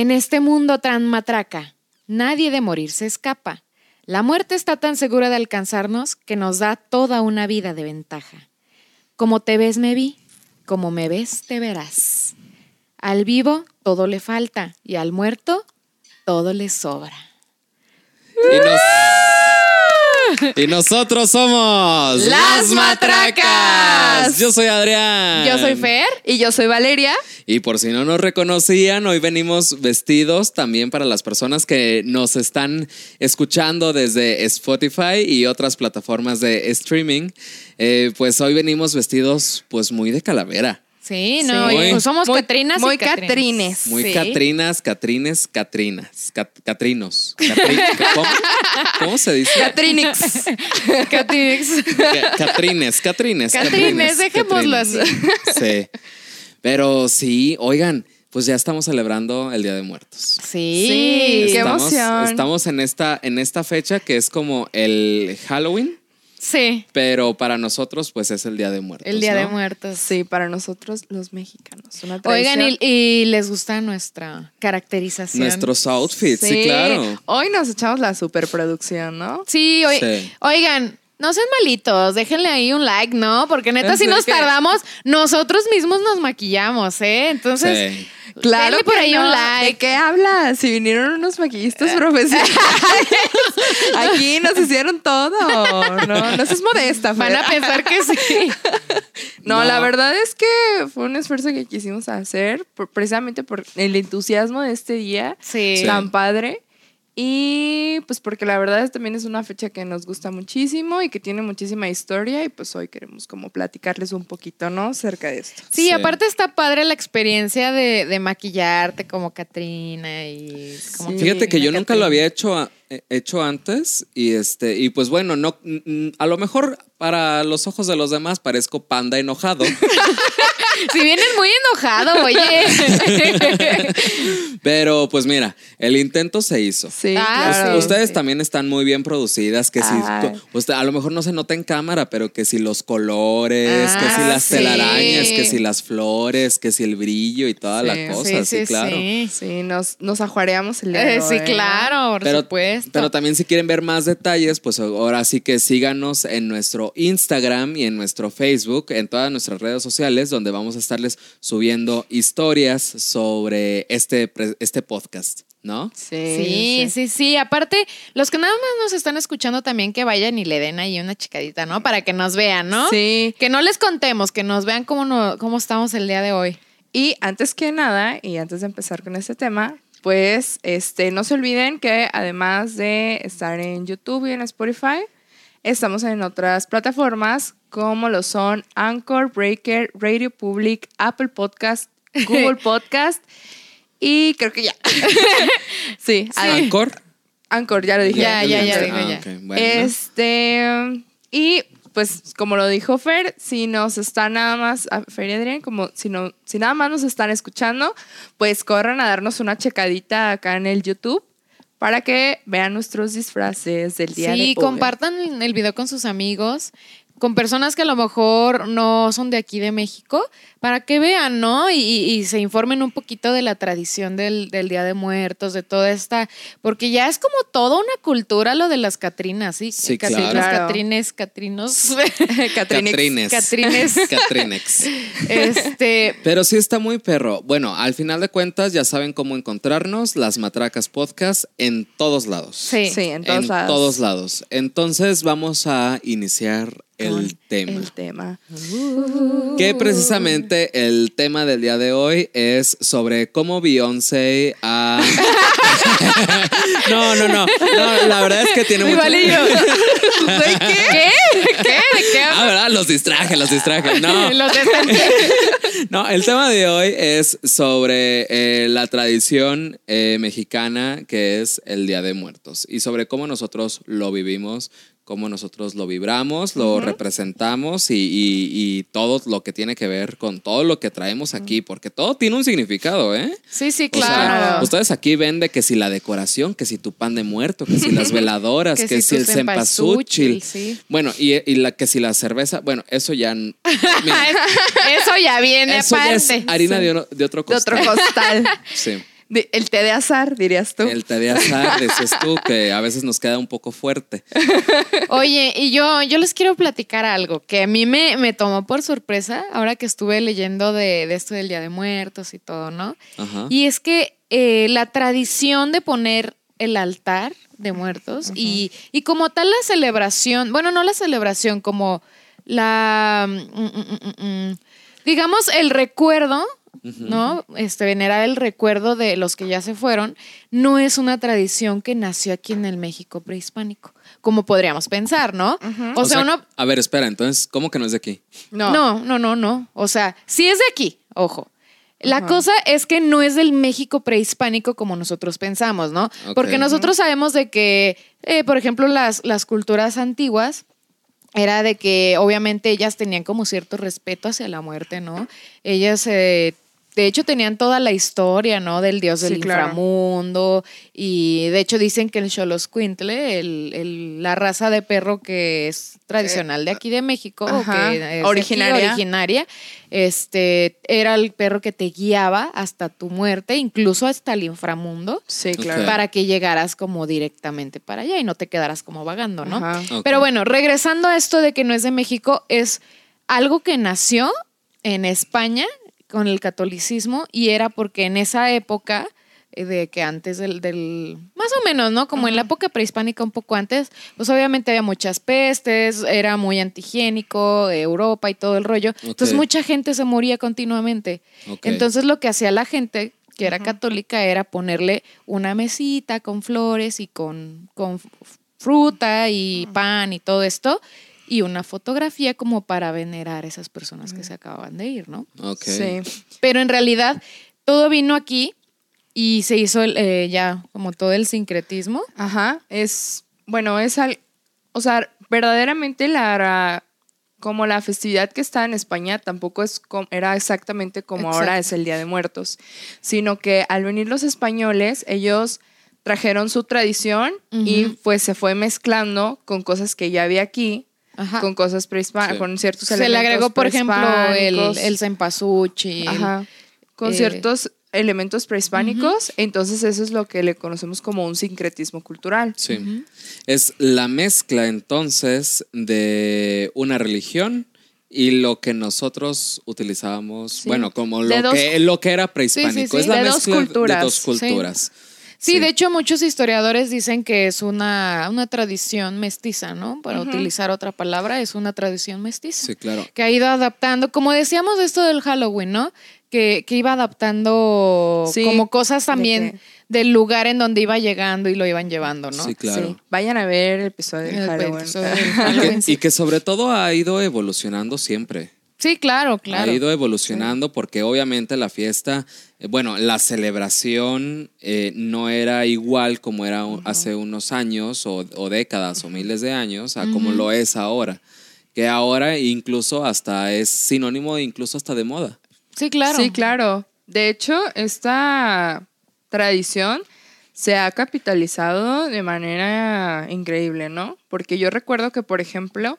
En este mundo tan matraca, nadie de morir se escapa. La muerte está tan segura de alcanzarnos que nos da toda una vida de ventaja. Como te ves me vi, como me ves te verás. Al vivo todo le falta y al muerto todo le sobra. Y nosotros somos Las Matracas. Yo soy Adrián. Yo soy Fer. Y yo soy Valeria. Y por si no nos reconocían, hoy venimos vestidos también para las personas que nos están escuchando desde Spotify y otras plataformas de streaming. Eh, pues hoy venimos vestidos pues muy de calavera. Sí, no, Sí. y somos Muy- Catrinas muy y Catrines. Catrines. Muy Sí. Catrinas, Catrines, Catrinas. Cat- Catrinos. Catri- ¿Cómo? ¿Cómo se dice? Catrinix. Catrines. Ca- Catrines, Catrines. Catrines, dejémoslo así. Sí. Pero sí, oigan, pues ya estamos celebrando el Día de Muertos. Sí. Sí, qué emoción. Estamos en esta, en esta fecha que es como el Halloween, Sí, pero para nosotros, pues es el Día de Muertos. el Día de. Muertos. Sí, para nosotros los mexicanos. Una Oigan, y, y les gusta nuestra caracterización. Nuestros outfits, sí, claro. Hoy nos echamos la superproducción, ¿no? Sí, oi- Sí. oigan, no sean malitos, déjenle ahí un like, ¿no? Porque neta, si nos tardamos, nosotros mismos nos maquillamos, ¿eh? Entonces, Sí. Claro denle por que ahí no. un like. ¿De qué hablas? Si vinieron unos maquillistas profesionales. Aquí nos hicieron todo. No, no seas modesta, Van Fer. a pensar que sí. No, No. la verdad es que fue un esfuerzo que quisimos hacer por- precisamente por el entusiasmo de este día Sí. tan padre. Y pues porque la verdad es, también es una fecha que nos gusta muchísimo y que tiene muchísima historia y pues hoy queremos como platicarles un poquito, ¿no? Cerca de esto. Sí, Sí. aparte está padre la experiencia de, de maquillarte como Catrina y como Sí. Fíjate que yo nunca lo había hecho, a- eh, hecho antes y este y pues bueno, no a lo mejor para los ojos de los demás parezco panda enojado, Si vienes muy enojado, oye. pero pues mira, el intento se hizo. Sí, Ah, claro. sí. Ustedes también están muy bien producidas, que si Ay. usted, a lo mejor no se nota en cámara, pero que si los colores, que si Ah, las sí. telarañas, que si las flores, que si el brillo y toda Sí, la cosa, sí, claro. sí. Sí, nos, nos ajuareamos el día de Eh, sí, claro, por Pero, supuesto. pero también si quieren ver más detalles, pues ahora sí que síganos en nuestro Instagram y en nuestro Facebook, en todas nuestras redes sociales, donde vamos a estarles subiendo historias sobre este, este podcast, ¿no? Sí, sí, sí. Aparte, los que nada más nos están escuchando también que vayan y le den ahí una chicadita, ¿no? Para que nos vean, ¿no? Sí. Que no les contemos, que nos vean cómo, no, cómo estamos el día de hoy. Y antes que nada, y antes de empezar con este tema, pues este, no se olviden que además de estar en YouTube y en Spotify, estamos en otras plataformas como lo son Anchor, Breaker, Radio Public, Apple Podcast, Google Podcast y creo que ya. sí, An- Anchor. Anchor, ya lo dije. Ya, ya, ya, Ah, ya. bueno. Este, y pues como lo dijo Fer, si nos están nada más, Fer y Adrián, como si, no, si nada más nos están escuchando, pues corran a darnos una checadita acá en el YouTube para que vean nuestros disfraces del día de hoy. Sí, compartan el video con sus amigos, con personas que a lo mejor no son de aquí de México, para que vean, ¿no? Y, se informen un poquito de la tradición del, del Día de Muertos, de toda esta, porque ya es como toda una cultura lo de las Catrinas, ¿sí? Sí, Catrinas, claro. Catrines, Catrinos. Catrines. Catrines. Catrinex. este, Pero sí está muy perro. Bueno, al final de cuentas ya saben cómo encontrarnos, las Matracas Podcast, en todos lados. sí. Sí, en todos lados. todos lados. Entonces vamos a iniciar el tema. El tema. Que precisamente el tema del día de hoy es sobre cómo Beyoncé ha... no, no, no, no. La verdad es que tiene mucho... Igual y yo. ¿De qué? ¿Qué? ¿Qué? ¿De qué? Ah, ¿verdad? Los distraje, los distraje. No. Los No, el tema de hoy es sobre eh, la tradición eh, mexicana que es el Día de Muertos y sobre cómo nosotros lo vivimos, cómo nosotros lo vibramos, lo representamos y, y- y todo lo que tiene que ver con todo lo que traemos aquí, porque todo tiene un significado, ¿eh? Sí, sí, O sea, claro. ustedes aquí ven de que si la decoración, que si tu pan de muerto, que si las veladoras, Que que, si el cempasúchil. sí. Bueno, y, y la que si la cerveza, bueno, eso ya... mira, Eso ya viene eso ya es aparte. harina de, uno- de otro De otro costal. costal. Sí. El té de azar, dirías tú. El té de azar, dices tú, que a veces nos queda un poco fuerte. Oye, y yo, yo les quiero platicar algo que a mí me, me tomó por sorpresa ahora que estuve leyendo de, de esto del Día de Muertos y todo, ¿no? Ajá. Y es que eh, la tradición de poner el altar de muertos y, y como tal la celebración, bueno, no la celebración, como la, mm, mm, mm, mm, digamos, el recuerdo, ¿no? Este, venerar el recuerdo de los que ya se fueron, no es una tradición que nació aquí en el México prehispánico, como podríamos pensar, ¿no? O, sea, uno... A ver, espera, entonces, ¿cómo que no es de aquí? No. No, no, no, no. O sea, sí es de aquí, ojo. La cosa es que no es del México prehispánico como nosotros pensamos, ¿no? Porque nosotros sabemos de que, eh, por ejemplo, las, las culturas antiguas era de que obviamente ellas tenían como cierto respeto hacia la muerte, ¿no? Ellas, eh, de hecho, tenían toda la historia, ¿no? Del dios del Sí, claro. inframundo y de hecho dicen que el Xoloscuintle, el, el- la raza de perro que es tradicional de aquí de México, o Ajá. que es aquí, Originaria. este, era el perro que te guiaba hasta tu muerte, incluso hasta el inframundo, Sí, claro. Para que llegaras como directamente para allá y no te quedaras como vagando, ¿no? Ajá. Pero bueno, regresando a esto de que no es de México, es algo que nació en España con el catolicismo y era porque en esa época eh, de que antes del, del más o menos, ¿no? Como en la época prehispánica un poco antes, pues obviamente había muchas pestes, era muy antihigiénico, Europa y todo el rollo. Entonces mucha gente se moría continuamente. Entonces lo que hacía la gente que era católica era ponerle una mesita con flores y con, con fruta y pan y todo esto y una fotografía como para venerar a esas personas que se acababan de ir, ¿no? Ok. Sí. Pero en realidad todo vino aquí y se hizo el, eh, ya como todo el sincretismo. Ajá. Es, bueno, es al, o sea, verdaderamente la, como la festividad que está en España tampoco es com- era exactamente como ahora Exacto. es el Día de Muertos, sino que al venir los españoles, ellos trajeron su tradición y Ujú. pues se fue mezclando con cosas que ya había aquí, Ajá. con cosas prehispánicas, Sí. con ciertos se le elementos agregó, por ejemplo, el, el cempasúchil. Ajá. Con eh, ciertos elementos prehispánicos, entonces eso es lo que le conocemos como un sincretismo cultural. Sí. Es la mezcla entonces de una religión y lo que nosotros utilizábamos, Sí. bueno, como lo dos- que, lo que era prehispánico. sí, es la de dos mezcla culturas. de dos Sí. culturas. Sí, de hecho muchos historiadores dicen que es una, una tradición mestiza, ¿no? Para utilizar otra palabra, es una tradición mestiza. Sí, claro. Que ha ido adaptando, como decíamos de esto del Halloween, ¿no? Que, que iba adaptando Sí, como cosas también del lugar en donde iba llegando y lo iban llevando, ¿no? Sí, claro. Sí. Vayan a ver el episodio de El Halloween. episodio del Y que, y que sobre todo ha ido evolucionando siempre. Sí, claro, claro. Ha ido evolucionando porque obviamente la fiesta, eh, bueno, la celebración eh, no era igual como era hace unos años o, o décadas o miles de años a como lo es ahora. Que ahora incluso hasta es sinónimo de incluso hasta de moda. Sí, claro. Sí, claro. De hecho, esta tradición se ha capitalizado de manera increíble, ¿no? Porque yo recuerdo que, por ejemplo,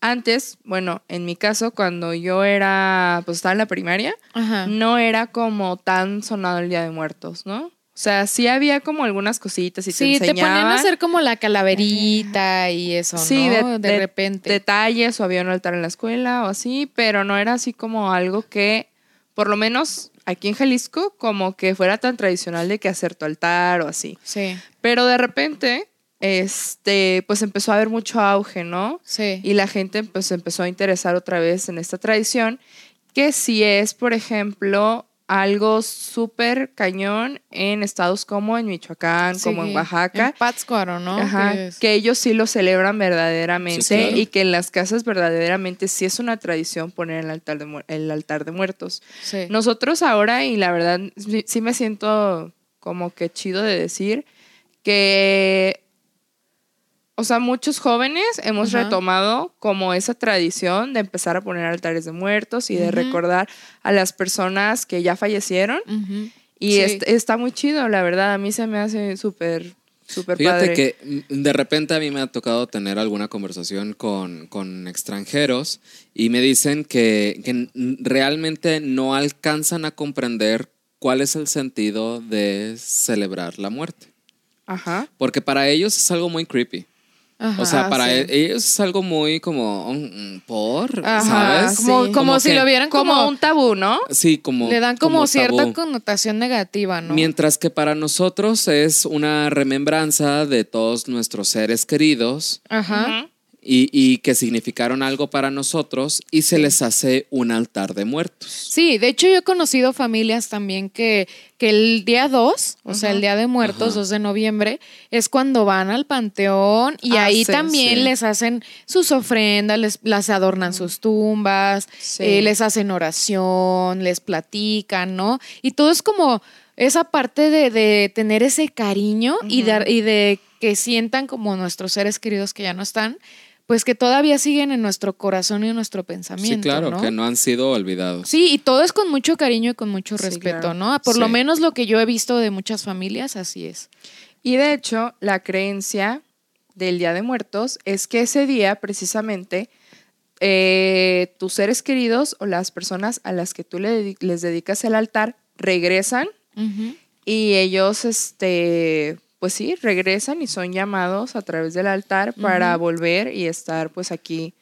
antes, bueno, en mi caso, cuando yo era, pues estaba en la primaria, Ajá. no era como tan sonado el Día de Muertos, ¿no? O sea, sí había como algunas cositas y Sí, te te ponían a enseñaban. hacer como la calaverita y eso, Sí, ¿no? de, de, repente. Detalles o había un altar en la escuela o así, pero no era así como algo que, por lo menos aquí en Jalisco, como que fuera tan tradicional de que hacer tu altar o así. sí, Pero de repente, este, pues empezó a haber mucho auge, ¿no? sí. Y la gente pues empezó a interesar otra vez en esta tradición, que si es, por ejemplo, algo súper cañón en estados como en Michoacán, como en Sí, Oaxaca. En Pátzcuaro, ¿no? Ajá, Que es- que ellos sí lo celebran verdaderamente Sí, claro. y que en las casas verdaderamente sí es una tradición poner el altar de, el altar de muertos. sí. Nosotros ahora, y la verdad sí, sí me siento como que chido de decir, que, o sea, muchos jóvenes hemos Ajá. retomado como esa tradición de empezar a poner altares de muertos y de Ujú. recordar a las personas que ya fallecieron. Ujú. Y Sí. est- está muy chido, la verdad. A mí se me hace súper, súper Fíjate padre. que mm, de repente a mí me ha tocado tener alguna conversación con, con extranjeros y me dicen que, que realmente no alcanzan a comprender cuál es el sentido de celebrar la muerte. Ajá. Porque para ellos es algo muy creepy. Ajá. O sea, para sí. e- ellos es algo muy como, mm, ¿por? Ajá, ¿Sabes? como, sí. como si que- lo vieran Como, como, un tabú, ¿no? Sí, como. le dan como, cierta tabú. connotación negativa, ¿no? Mientras que para nosotros es una remembranza de todos nuestros seres queridos Ajá. Y, y que significaron algo para nosotros y se les hace un altar de muertos. Sí, de hecho yo he conocido familias también que, que el día 2, o sea, el día de muertos, Ajá. 2 de noviembre, es cuando van al panteón y Ah, ahí sí, también sí. les hacen sus ofrendas, les, las adornan sus tumbas, Sí. eh, les hacen oración, les platican, ¿no? Y todo es como esa parte de, de tener ese cariño y, de, y de que sientan como nuestros seres queridos que ya no están, pues que todavía siguen en nuestro corazón y en nuestro pensamiento. Sí, claro, ¿no? que no han sido olvidados. Sí, y todo es con mucho cariño y con mucho Sí, respeto, claro. ¿no? Por lo menos lo que yo he visto de muchas familias, así es. Y de hecho, la creencia del Día de Muertos es que ese día, precisamente, eh, tus seres queridos o las personas a las que tú le les dedicas el altar regresan y ellos, este, pues sí, regresan y son llamados a través del altar para volver y estar pues aquí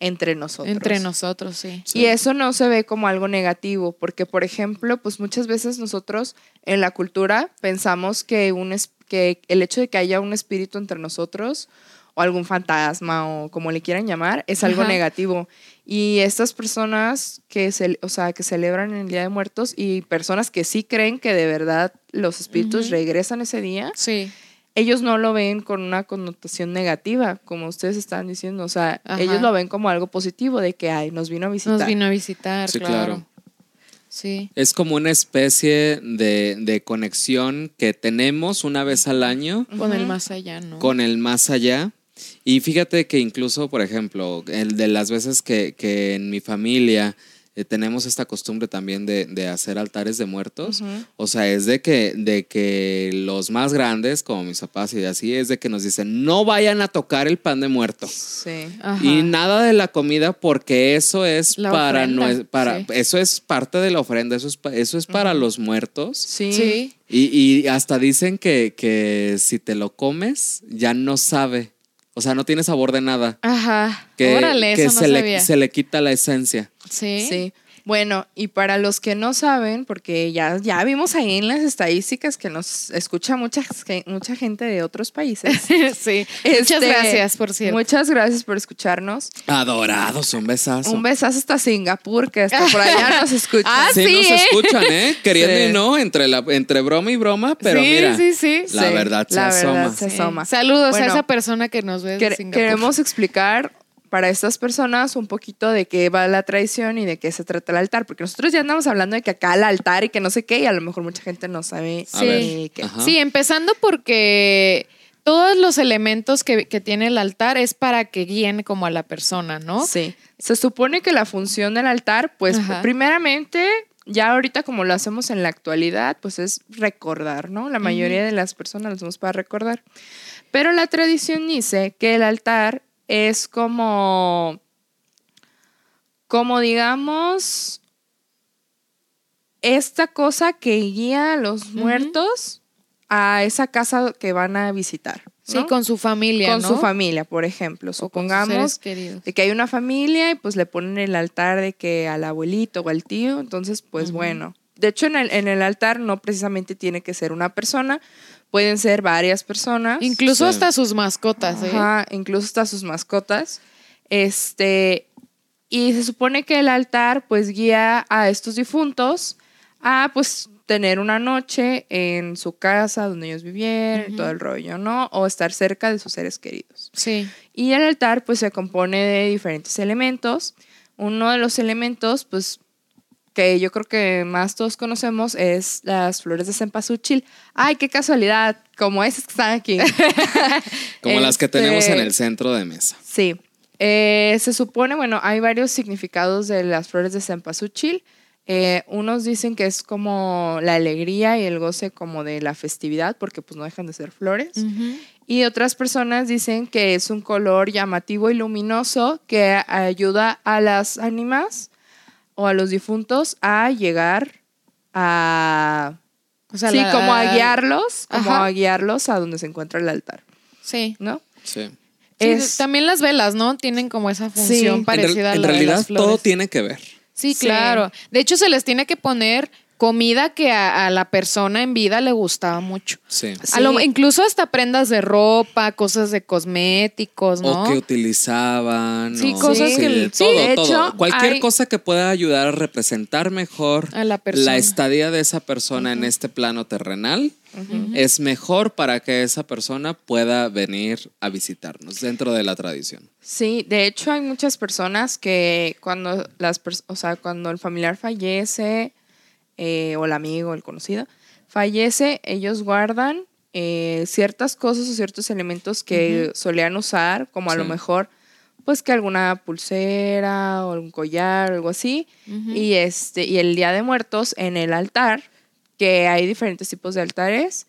entre nosotros. Entre nosotros, sí. Sí. Y eso no se ve como algo negativo, porque por ejemplo, pues muchas veces nosotros en la cultura pensamos que, un es- que el hecho de que haya un espíritu entre nosotros o algún fantasma o como le quieran llamar es algo Ajá. negativo. Y estas personas que, se, o sea, que celebran el Día de Muertos y personas que sí creen que de verdad los espíritus regresan ese día, Sí. ellos no lo ven con una connotación negativa, como ustedes están diciendo. O sea, Ajá. ellos lo ven como algo positivo de que, ay, nos vino a visitar. Nos vino a visitar, Sí, claro. claro. Sí. Es como una especie de, de conexión que tenemos una vez al año Con el más allá, ¿no? con el más allá. Y fíjate que incluso, por ejemplo, el de las veces que, que en mi familia eh, tenemos esta costumbre también de, de hacer altares de muertos, Ujú. o sea, es de que, de que los más grandes, como mis papás y así, es de que nos dicen, no vayan a tocar el pan de muerto. Sí. Ajá. Y nada de la comida porque eso es La para, nue- para sí. eso es parte de la ofrenda, eso es, pa- eso es para los muertos. Sí. Sí. Y, y hasta dicen que, que si te lo comes, ya no sabe. O sea, no tiene sabor de nada. Ajá. Que, Órale, que eso no se, sabía. le, se le quita la esencia. Sí. Sí. Bueno, y para los que no saben, porque ya, ya vimos ahí en las estadísticas que nos escucha mucha, mucha gente de otros países. sí. Muchas Este, gracias, por cierto. Muchas gracias por escucharnos. Adorados, un besazo. Un besazo hasta Singapur, que hasta por allá nos escuchan. Ah, Sí, sí, nos ¿eh? escuchan, ¿eh? Queriendo Sí. y no, entre, la, entre broma y broma, pero sí, mira, sí, sí. la Sí, verdad se la asoma. verdad se Sí. asoma. Saludos Bueno, a esa persona que nos ve de Quere- Singapur. queremos explicar para estas personas un poquito de qué va la tradición y de qué se trata el altar, porque nosotros ya andamos hablando de que acá el altar y que no sé qué, y a lo mejor mucha gente no sabe Sí. qué. ajá. Sí, empezando porque todos los elementos que, que tiene el altar es para que guíen como a la persona, ¿no? Sí. Se supone que la función del altar, pues Ajá. primeramente, ya ahorita como lo hacemos en la actualidad, pues es recordar, ¿no? La mayoría de las personas lo hacemos para recordar. Pero la tradición dice que el altar es como, como digamos, esta cosa que guía a los muertos a esa casa que van a visitar. Sí, con su familia, con ¿no? su familia, por ejemplo. O Supongamos de que hay una familia y pues le ponen el altar de que al abuelito o al tío, entonces pues bueno. De hecho en el, en el altar no precisamente tiene que ser una persona, pueden ser varias personas. Incluso Sí. hasta sus mascotas, ¿eh? Ajá, incluso hasta sus mascotas. Este, y se supone que el altar pues guía a estos difuntos a pues tener una noche en su casa donde ellos vivieron todo el rollo, ¿no? O estar cerca de sus seres queridos. Sí. Y el altar pues se compone de diferentes elementos. Uno de los elementos pues que yo creo que más todos conocemos es las flores de cempasúchil. Ay, qué casualidad, como esas que están aquí. Como las que tenemos en Este, el centro de mesa. Sí. Eh, se supone, bueno, hay varios significados de las flores de cempasúchil. Eh, unos dicen que es como la alegría y el goce como de la festividad, porque pues no dejan de ser flores. Ujú. Y otras personas dicen que es un color llamativo y luminoso que ayuda a las ánimas o a los difuntos a llegar a... O sea, sí, la- como a guiarlos, como Ajá. a guiarlos a donde se encuentra el altar, Sí. ¿no? Sí. También las velas, ¿no? Tienen como esa función Sí. En En, parecida real- a en la de realidad las flores. todo tiene que ver. Sí, Sí. claro. De hecho, se les tiene que poner comida que a, a la persona en vida le gustaba mucho. Sí. A lo- Sí. incluso hasta prendas de ropa, cosas de cosméticos, ¿no? O que utilizaban. Sí, o- cosas Sí. que- de sí, todo, de todo. hecho, Cualquier hay- cosa que pueda ayudar a representar mejor A la persona. estadía de esa persona en este plano terrenal es mejor para que esa persona pueda venir a visitarnos dentro de la tradición. Sí, de hecho hay muchas personas que cuando las o sea, cuando el familiar fallece eh, o el amigo, el conocido fallece, ellos guardan eh, ciertas cosas o ciertos elementos que solían usar, como a lo mejor pues que alguna pulsera o algún collar o algo así, y este y el Día de Muertos en el altar, que hay diferentes tipos de altares,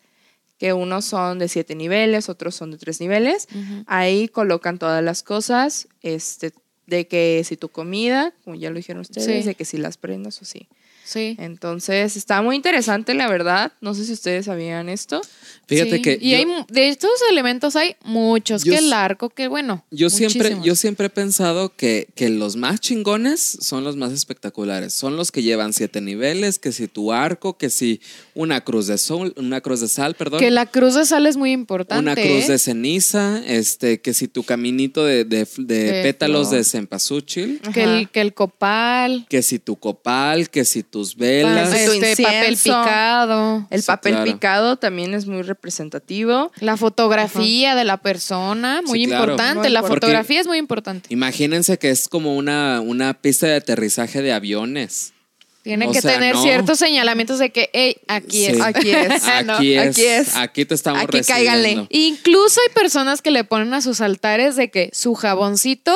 que unos son de siete niveles, otros son de tres niveles. Ahí colocan todas las cosas, este, de que si tu comida, como ya lo dijeron ustedes, Sí. de que si las prendas o sí. Sí. Entonces, está muy interesante, la verdad. No sé si ustedes sabían esto. Fíjate Sí. que Y yo- hay, de estos elementos hay muchos. Yo que el arco, que bueno. Yo siempre, yo siempre he pensado que, que los más chingones son los más espectaculares. Son los que llevan siete niveles, que si tu arco, que si una cruz de sol, una cruz de sal, perdón. Que la cruz de sal es muy importante. una cruz ¿eh? de ceniza, este, que si tu caminito de, de- de De pétalos de cempasúchil, que, el, que el copal. que si tu copal, que si tus velas. Tu Este, papel incienso. picado. El Sí, papel claro. picado también es muy representativo. La fotografía de la persona, muy Sí, claro. importante. Muy la importante. fotografía es muy importante. Imagínense que es como una, una pista de aterrizaje de aviones. Tiene O que sea, tener no. ciertos señalamientos de que, hey, aquí Sí. es. Aquí es. ¿no? Aquí es, Aquí es. aquí te estamos Aquí cáiganle. recibiendo. Incluso hay personas que le ponen a sus altares de que su jaboncito,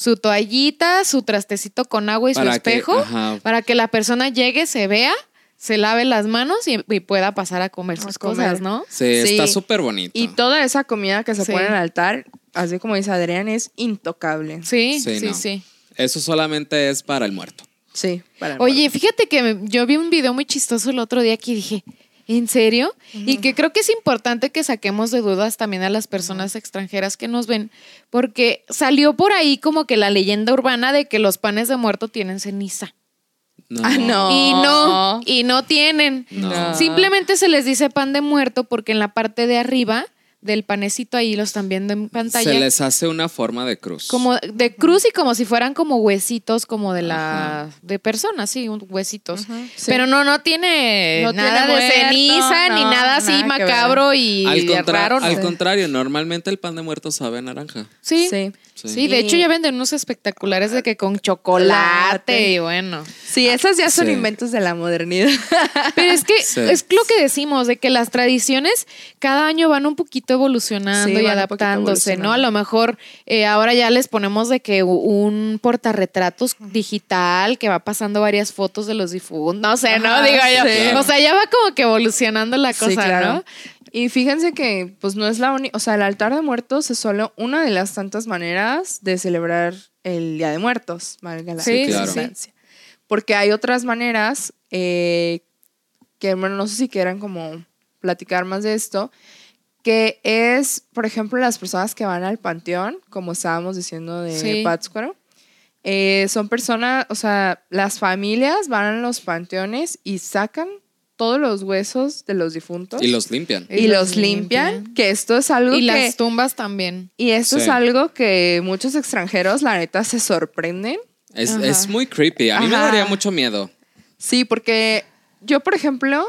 su toallita, su trastecito con agua y su que- espejo, ajá. para que la persona llegue, se vea, se lave las manos y, y pueda pasar a comer A sus comer. cosas, ¿no? Sí, Sí. está súper bonito. Y toda esa comida que se Sí. pone en el altar, así como dice Adrián, es intocable. Sí, Sí, sí, no. sí. Eso solamente es para el muerto. Sí. para el Oye, fíjate que yo vi un video muy chistoso el otro día que dije, ¿en serio? Y que creo que es importante que saquemos de dudas también a las personas extranjeras que nos ven, porque salió por ahí como que la leyenda urbana de que los panes de muerto tienen ceniza. No. Ah, no. Y no, y no tienen. No. Simplemente se les dice pan de muerto porque en la parte de arriba del panecito ahí lo están viendo en pantalla. Se les hace una forma de cruz. Como de cruz y como si fueran como huesitos como de la de personas, sí, un- huesitos. Sí. Pero no no tiene No nada tiene de muerto, ceniza ni nada así nada macabro y al, de contra- raro. ¿no? al contrario, normalmente el pan de muerto sabe a naranja. Sí. Sí. Sí. de hecho ya venden unos espectaculares de que con chocolate y bueno. Sí, esas ya son Sí. inventos de la modernidad. Pero es que Sí. es lo que decimos, de que las tradiciones cada año van un poquito evolucionando Sí, y adaptándose, ¿no? A lo mejor eh, ahora ya les ponemos de que un portarretratos digital que va pasando varias fotos de los difuntos, no sé, ¿no? Ajá, Digo yo. sí. O sea, ya va como que evolucionando la cosa, Sí, claro. ¿no? Y fíjense que, pues no es la única, o sea, el altar de muertos es solo una de las tantas maneras de celebrar el Día de Muertos, valga la Sí, sí, claro. redundancia. Porque hay otras maneras eh, que, bueno, no sé si quieran como platicar más de esto, que es, por ejemplo, las personas que van al panteón, como estábamos diciendo de Sí. Pátzcuaro, eh, son personas, o sea, las familias van a los panteones y sacan todos los huesos de los difuntos Y los limpian. y, los limpian, que esto es algo Y que... las tumbas también. y esto es algo que muchos extranjeros, la neta, se sorprenden. Es, es muy creepy. A mí me daría mucho miedo. Sí, porque yo, por ejemplo,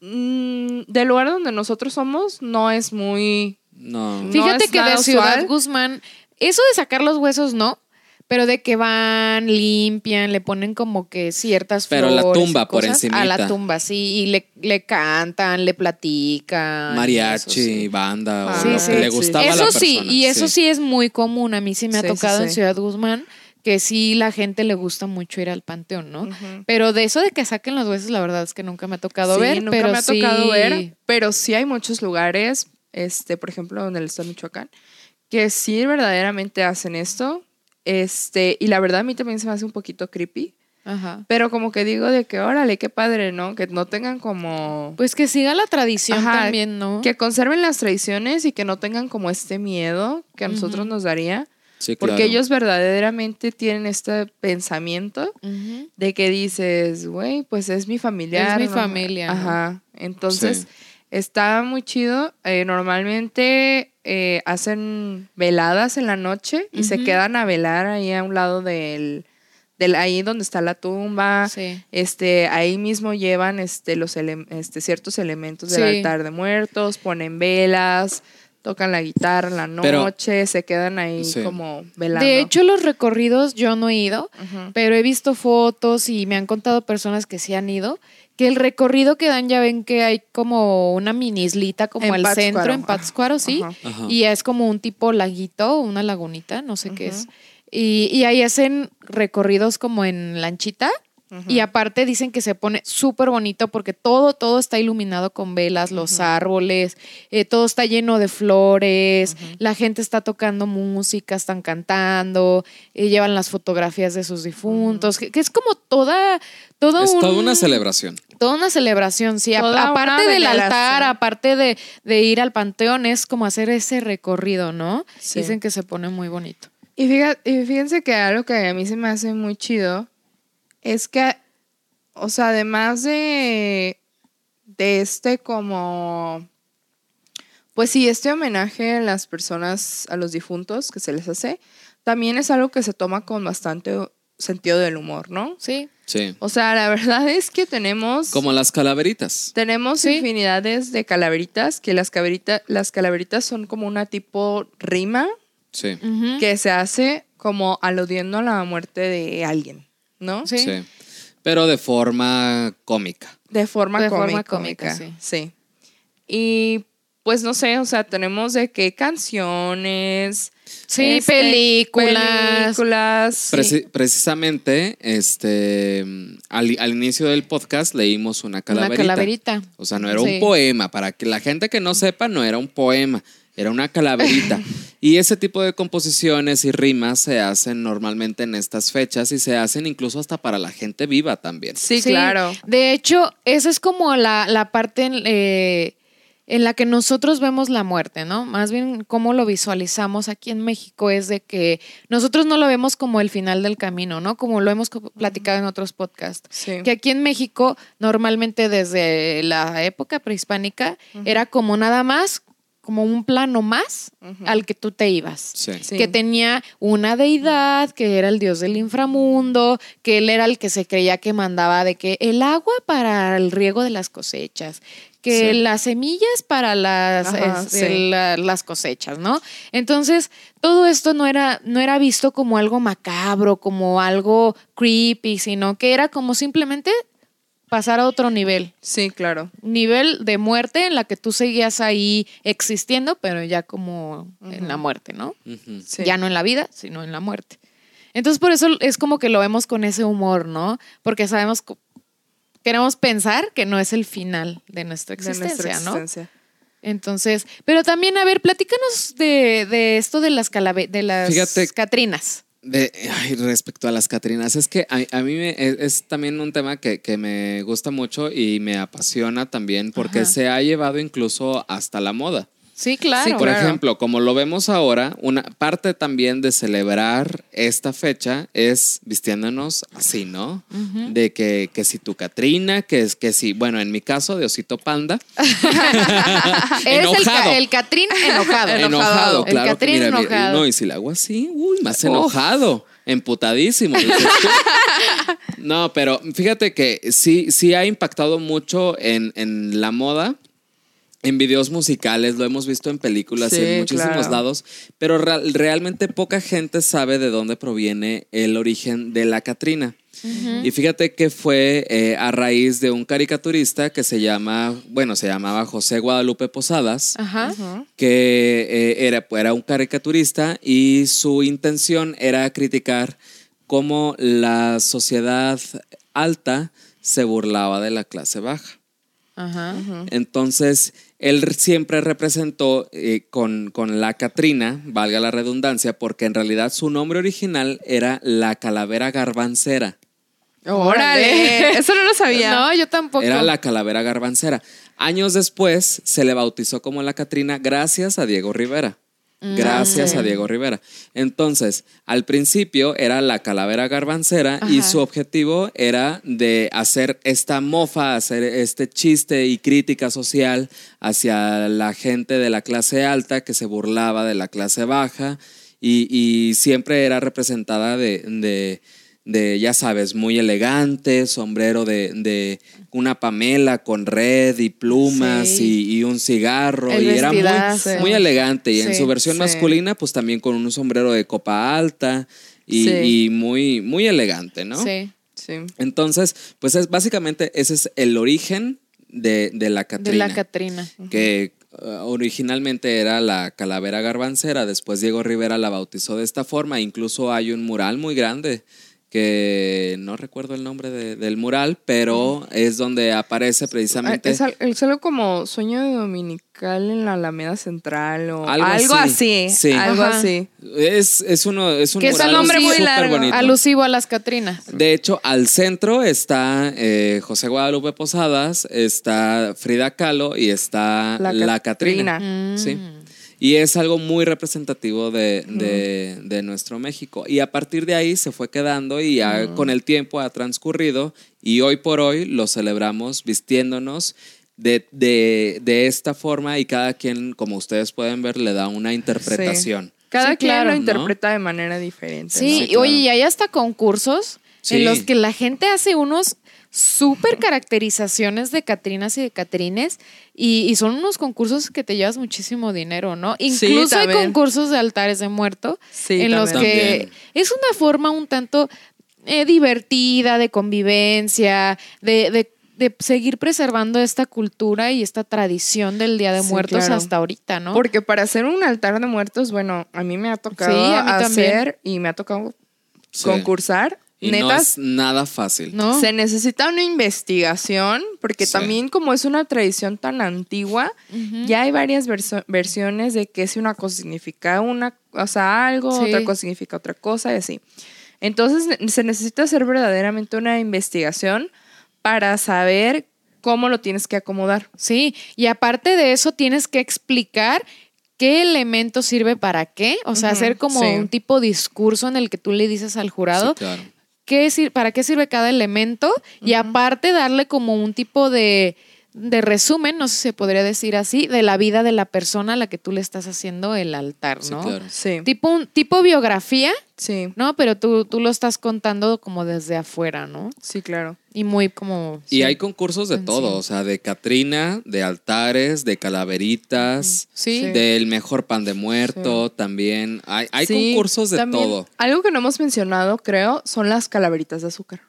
mm, del lugar donde nosotros somos, no es muy... No. No Fíjate es que de Ciudad. Guzmán, eso de sacar los huesos no, pero de que van, limpian, le ponen como que ciertas Pero la flores y tumba por cosas. A la tumba, sí, y le, le cantan, le platican. Mariachi, eso sí. banda, o Ah, lo sí, que le sí. gustaba a la Eso persona. sí, y eso sí. es muy común. A mí sí me ha Sí, sí, tocado en sí. Ciudad Guzmán que sí la gente le gusta mucho ir al panteón, ¿no? Ujú. Pero de eso de que saquen los huesos, la verdad es que nunca me ha tocado Sí, ver. nunca pero me ha tocado sí- ver, pero sí hay muchos lugares, este, por ejemplo, en el estado de Michoacán, que sí verdaderamente hacen esto. Este, y la verdad a mí también se me hace un poquito creepy. Ajá. Pero como que digo de que, órale, qué padre, ¿no? Que no tengan como... Pues que siga la tradición Ajá, también, ¿no? Que conserven las tradiciones y que no tengan como este miedo que a nosotros nos daría. Sí, Porque claro. ellos verdaderamente tienen este pensamiento de que dices, güey, pues es mi familiar. Es mi familia, ¿no? Ajá. Entonces, Sí. Está muy chido. Eh, normalmente eh, hacen veladas en la noche y se quedan a velar ahí a un lado del, del ahí donde está la tumba. Sí. Este, ahí mismo llevan este, los ele- este, ciertos elementos del Sí. altar de muertos, ponen velas, tocan la guitarra en la Pero- noche, se quedan ahí Sí. como velando. De hecho, los recorridos yo no he ido, pero he visto fotos y me han contado personas que sí han ido, que el recorrido que dan ya ven que hay como una mini islita como En el Pátzcuaro, centro en. Pátzcuaro, sí, Ajá. Ajá. y es como un tipo laguito, una lagunita, no sé qué es. Y, y ahí hacen recorridos como en lanchita. Y aparte dicen que se pone súper bonito porque todo, todo está iluminado con velas, los árboles, eh, todo está lleno de flores, la gente está tocando música, están cantando, eh, llevan las fotografías de sus difuntos, que, que es como toda, todo Es un- toda una celebración. Toda una celebración, sí. Toda aparte del altar, aparte de, de ir al panteón, es como hacer ese recorrido, ¿no? Sí. Dicen que se pone muy bonito. Y, fíjate, y fíjense que algo que a mí se me hace muy chido es que, o sea, además de, de este como, pues sí, este homenaje a las personas, a los difuntos que se les hace, también es algo que se toma con bastante sentido del humor, ¿no? Sí. Sí. O sea, la verdad es que tenemos... Como las calaveritas. Tenemos Sí. infinidades de calaveritas, que las, calaveritas las calaveritas son como una tipo rima Sí. Que se hace como aludiendo a la muerte de alguien, ¿no? Sí. Sí. Pero de forma cómica. De forma De cómica. forma cómica, sí. sí. Y pues no sé, o sea, tenemos de qué canciones. Sí, este, películas. películas. Preci- precisamente, este, al, al inicio del podcast leímos una Una calaverita. calaverita. O sea, no era Sí. un poema. Para que la gente que no sepa, no era un poema. Era una calaverita. y ese tipo de composiciones y rimas se hacen normalmente en estas fechas y se hacen incluso hasta para la gente viva también. Sí, claro. De hecho, esa es como la, la parte en, eh, en la que nosotros vemos la muerte, ¿no? Más bien cómo lo visualizamos aquí en México es de que nosotros no lo vemos como el final del camino, ¿no? Como lo hemos platicado en otros podcasts. Sí. Que aquí en México, normalmente desde la época prehispánica, era como nada más, como un plano más al que tú te ibas Sí. Sí. que tenía una deidad, que era el dios del inframundo, que él era el que se creía que mandaba de que el agua para el riego de las cosechas, que Sí. las semillas para las, Ajá, sí. la- las cosechas, ¿no? Entonces, todo esto no era, no era visto como algo macabro, como algo creepy, sino que era como simplemente pasar a otro nivel Sí, claro. nivel de muerte en la que tú seguías ahí existiendo, pero ya como en la muerte, ¿no? Sí. Ya no en la vida, sino en la muerte. Entonces por eso es como que lo vemos con ese humor, ¿no? Porque sabemos, queremos pensar que no es el final de nuestra de existencia, nuestra ¿no? existencia. Entonces, pero también, a ver, platícanos de, de esto de las calave de las Fíjate- Catrinas. De, ay, respecto a las Catrinas, es que a, a mí me, es, es también un tema que, que me gusta mucho y me apasiona también porque Ajá. se ha llevado incluso hasta la moda. Sí, claro. Sí, Por claro. ejemplo, como lo vemos ahora, una parte también de celebrar esta fecha es vistiéndonos así, ¿no? De que, que si tu Catrina, que es que si, bueno, en mi caso de Osito Panda, Eres el, enojado. ca- el Catrín enojado. enojado, El claro. que Catrín mira, mira, enojado. no, y si la hago así, uy, más enojado, emputadísimo. no, pero fíjate que sí, sí ha impactado mucho en, en la moda. En videos musicales, lo hemos visto en películas y en muchísimos claro. lados, pero real- realmente poca gente sabe de dónde proviene el origen de la Catrina. Y fíjate que fue eh, a raíz de un caricaturista que se llama, bueno, se llamaba José Guadalupe Posadas, Ajá. que eh, era, era un caricaturista y su intención era criticar cómo la sociedad alta se burlaba de la clase baja. Ajá. Entonces, él siempre representó eh, con, con la Catrina, valga la redundancia, porque en realidad su nombre original era la calavera garbancera. Órale, eso no lo sabía. No, yo tampoco. Era la calavera garbancera. Años después se le bautizó como la Catrina gracias a Diego Rivera. Mm, Gracias a Diego Rivera. Entonces, al principio era la calavera garbancera y su objetivo era de hacer esta mofa, hacer este chiste y crítica social hacia la gente de la clase alta que se burlaba de la clase baja y, y siempre era representada de, de- de, ya sabes, muy elegante, sombrero de, de una Pamela con red y plumas Sí. y, y un cigarro El y era muy, muy elegante y en su versión sí. masculina pues también con un sombrero de copa alta y, muy, muy elegante, ¿no? Sí. Sí. Entonces, pues es básicamente ese es el origen de, de la De Catrina. la Catrina. que uh, originalmente era la calavera garbancera, después Diego Rivera la bautizó de esta forma, incluso hay un mural muy grande que no recuerdo el nombre de- del mural, pero es donde aparece precisamente... Es, es algo como sueño de dominical en la Alameda Central o Algo algo, así. así. Sí. Algo Ajá. así. Es, es uno, es un Que es un nombre muy largo. bonito. Alusivo a las Catrinas. De hecho, al centro está eh, José Guadalupe Posadas, está Frida Kahlo y está La la, Catrina. Catrina. Mm. Sí. Y es algo muy representativo de, de- de nuestro México. Y a partir de ahí se fue quedando y ya con el tiempo ha transcurrido y hoy por hoy lo celebramos vistiéndonos de, de- de esta forma y cada quien, como ustedes pueden ver, le da una interpretación. Cada Sí, quien claro, lo ¿no? interpreta de manera diferente. Sí, ¿no? Sí, y claro. oye, y hay hasta concursos Sí. en los que la gente hace unos súper caracterizaciones de Catrinas y de Catrines y, y son unos concursos que te llevas muchísimo dinero, ¿no? Incluso hay concursos de altares de muerto Sí, en los que También. es una forma un tanto eh, divertida de convivencia, de, de- de seguir preservando esta cultura y esta tradición del Día de Sí, Muertos claro. hasta ahorita, ¿no? Porque para hacer un altar de muertos, bueno, a mí me ha tocado Sí, a mí también. hacer y me ha tocado Sí. concursar. Y no es nada fácil. ¿no? se necesita una investigación porque Sí. también como es una tradición tan antigua, ya hay varias verso- versiones de que si una cosa significa una, o sea, algo, Sí. otra cosa significa otra cosa y así. Entonces se necesita hacer verdaderamente una investigación para saber cómo lo tienes que acomodar. Sí, y aparte de eso tienes que explicar qué elemento sirve para qué, o sea, hacer como sí. un tipo de discurso en el que tú le dices al jurado Sí, claro. Qué sir- para qué sirve cada elemento y aparte darle como un tipo de, de resumen, no sé si se podría decir así, de la vida de la persona a la que tú le estás haciendo el altar, Sí, ¿no? claro. Sí, Tipo un tipo biografía, sí, ¿no? Pero tú, tú lo estás contando como desde afuera, ¿no? sí, claro. Y muy como... Y sí. hay concursos de Sí. todo, o sea, de Catrina, de altares, de calaveritas, Sí. Del mejor pan de muerto también. Hay, hay Sí, concursos de también, todo. Algo que no hemos mencionado, creo, son las calaveritas de azúcar.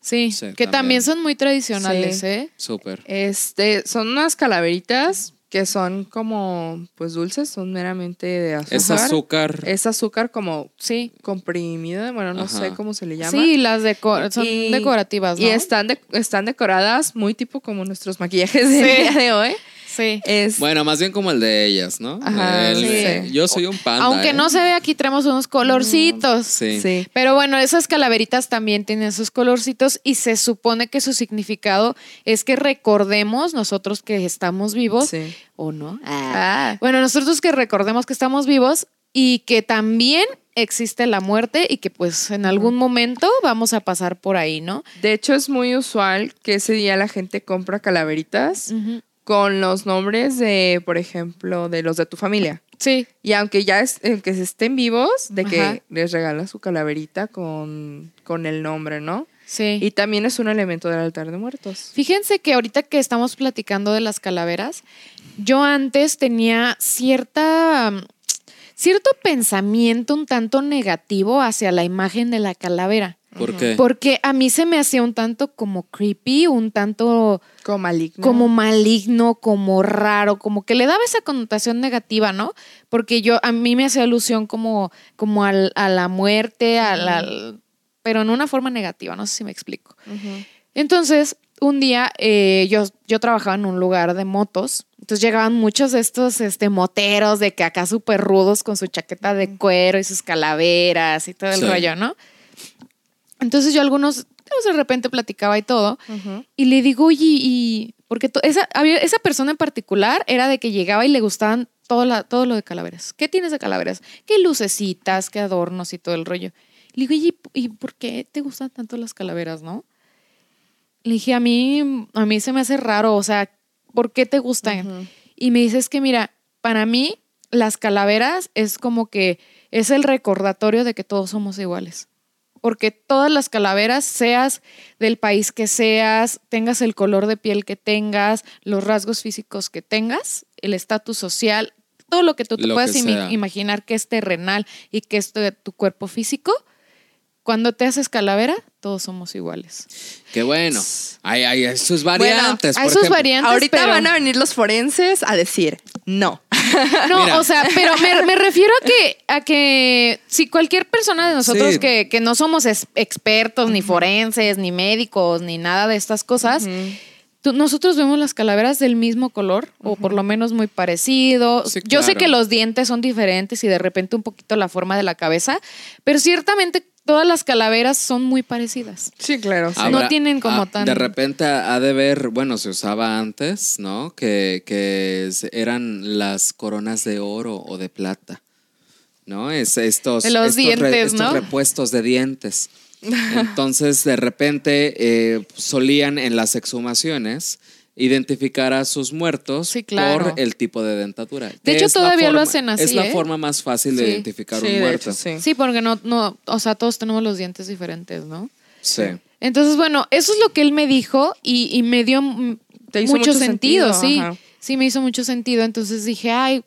Sí, Sí, que también. también son muy tradicionales, Sí. ¿eh? Súper. Este, son unas calaveritas que son como, pues dulces, son meramente de azúcar. Es azúcar. Es azúcar como Sí. comprimido, bueno, no Ajá. sé cómo se le llama. Sí, las deco- son Y- decorativas, ¿no? Y están, de- están decoradas muy tipo como nuestros maquillajes del Sí. día de hoy. Sí. Es, Bueno, más bien como el de ellas, ¿no? Ajá, El- sí. Yo soy un panda. Aunque ¿eh? no se ve, aquí traemos unos colorcitos. Sí. sí. Pero bueno, esas calaveritas también tienen sus colorcitos y se supone que su significado es que recordemos nosotros que estamos vivos Sí. o no. Ah. Bueno, nosotros que recordemos que estamos vivos y que también existe la muerte y que pues en algún momento vamos a pasar por ahí, ¿no? De hecho, es muy usual que ese día la gente compra calaveritas. Con los nombres de, por ejemplo, de los de tu familia. Sí, Y aunque ya es, que se estén vivos, de Ajá. que les regala su calaverita con, con el nombre, ¿no? sí. Y también es un elemento del altar de muertos. Fíjense que ahorita que estamos platicando de las calaveras, yo antes tenía cierta cierto pensamiento un tanto negativo hacia la imagen de la calavera, ¿Por qué? porque a mí se me hacía un tanto como creepy, un tanto Como maligno. como maligno, como raro, como que le daba esa connotación negativa, ¿no? Porque yo a mí me hacía alusión como como al- a la muerte, a la- al- pero en una forma negativa, no sé si me explico. Entonces, un día eh, yo, yo trabajaba en un lugar de motos. Entonces llegaban muchos de estos este, moteros de que acá súper rudos con su chaqueta de cuero y sus calaveras y todo el Sí. rollo, ¿no? Entonces yo algunos, pues de repente platicaba y todo. Y le digo, oye, y. Porque esa, había, esa persona en particular era de que llegaba y le gustaban todo, la, todo lo de calaveras. ¿Qué tienes de calaveras? ¿Qué lucecitas, qué adornos y todo el rollo? Le digo, oye, ¿y por qué te gustan tanto las calaveras, no? Le dije, a mí, a mí se me hace raro, o sea, ¿por qué te gustan? Y me dice, es que mira, para mí las calaveras es como que es el recordatorio de que todos somos iguales. Porque todas las calaveras, seas del país que seas, tengas el color de piel que tengas, los rasgos físicos que tengas, el estatus social, todo lo que tú te Lo puedas imaginar que es terrenal y que es de tu cuerpo físico, cuando te haces calavera, todos somos iguales. Qué bueno. Hay, hay sus variantes. Hay por sus ejemplo. variantes. Ahorita pero- van a venir los forenses a decir no. No, Mira. o sea, pero me, me refiero a que, a que si cualquier persona de nosotros Sí. que, que no somos es- expertos, ni forenses, ni médicos, ni nada de estas cosas, tú- nosotros vemos las calaveras del mismo color, o por lo menos muy parecido. Sí, Yo sé que los dientes son diferentes y de repente un poquito la forma de la cabeza, pero ciertamente todas las calaveras son muy parecidas. Sí, claro. sí. no tienen como ah, tan- De repente ha de ver, bueno, se usaba antes, ¿no? Que, que eran las coronas de oro o de plata, ¿no? Es estos, los estos, dientes, estos ¿no? repuestos de dientes. Entonces, de repente, eh, solían en las exhumaciones identificar a sus muertos Sí, claro. por el tipo de dentadura. De hecho, es la todavía lo forma- hacen así, Es la ¿eh? forma más fácil de Sí. identificar Sí, un de muerto. hecho, sí. Sí, porque no, no, o sea, todos tenemos los dientes diferentes, ¿no? Sí. Entonces, bueno, eso es lo que él me dijo y, y me dio Te hizo mucho, mucho sentido, sentido, sí. ajá. Sí, me hizo mucho sentido. Entonces dije, ay,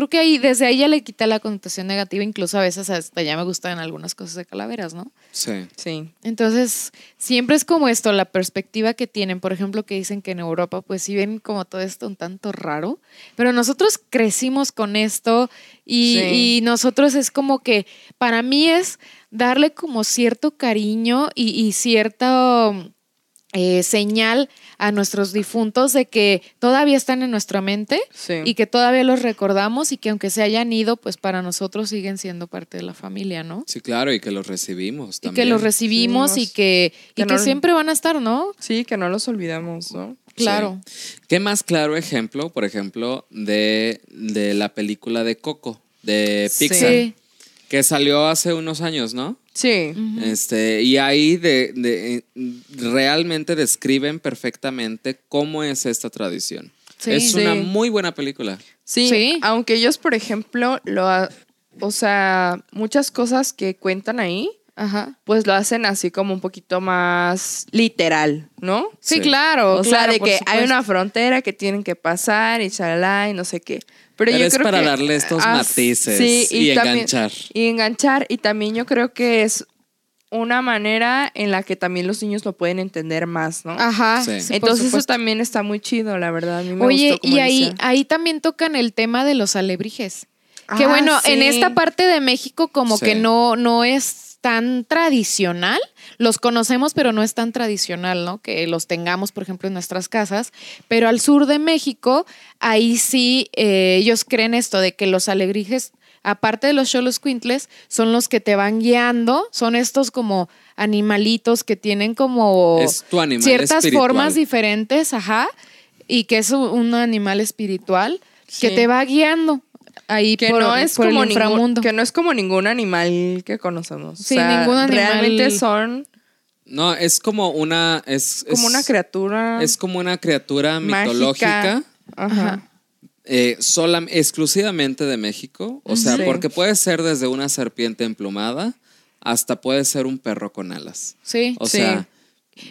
creo que ahí, desde ahí ya le quité la connotación negativa. Incluso a veces hasta ya me gustan algunas cosas de calaveras, ¿no? Sí. Sí. Entonces, siempre es como esto, la perspectiva que tienen. Por ejemplo, que dicen que en Europa, pues sí ven como todo esto un tanto raro, pero nosotros crecimos con esto y, Sí. y nosotros es como que para mí es darle como cierto cariño y, y cierta eh, señal a nuestros difuntos de que todavía están en nuestra mente Sí. y que todavía los recordamos y que aunque se hayan ido, pues para nosotros siguen siendo parte de la familia, ¿no? Sí, claro, y que los recibimos Y también. que los recibimos y que, y que que no- siempre van a estar, ¿no? Sí, que no los olvidamos, ¿no? Claro. ¿Qué más claro ejemplo, por ejemplo, de, de la película de Coco, de. Pixar, Sí. que salió hace unos años, ¿no? Sí. Este, y ahí de, de- eh, realmente describen perfectamente cómo es esta tradición. Sí. es Sí. una muy buena película. Sí, Sí. aunque ellos, por ejemplo, lo ha- o sea, muchas cosas que cuentan ahí, Ajá. pues lo hacen así como un poquito más literal, ¿no? Sí, Sí. claro. o claro, sea, de que hay una frontera que tienen que pasar y chalala y no sé qué. Pero, Pero yo es creo para que- darle estos ah, matices sí, y también- enganchar. y enganchar. Y también yo creo que es una manera en la que también los niños lo pueden entender más, ¿no? Ajá. Sí. sí, por Entonces eso también está muy chido, la verdad. A mí me Oye, gustó como y ahí, decía. ahí también tocan el tema de los alebrijes. que Ah, bueno, en esta parte de México como Sí. que no, no es tan tradicional. Los conocemos, pero no es tan tradicional, ¿no? Que los tengamos, por ejemplo, en nuestras casas. Pero al sur de México, ahí sí eh, ellos creen esto de que los alebrijes, aparte de los cholos quintles, son los que te van guiando. Son estos como animalitos que tienen como Es tu animal ciertas espiritual. formas diferentes, ajá, y que es un- animal espiritual que te va guiando ahí que por, no es por como el ningún, inframundo. que no es como ningún animal que conocemos. Sí, o sea, ningún animal- Realmente son No, es como una. Es, como es- una criatura. Es como una criatura mágica. mitológica. Ajá. eh, sola- exclusivamente de México. O sea, Sí. porque puede ser desde una serpiente emplumada hasta puede ser un perro con alas. Sí. O Sí. sea.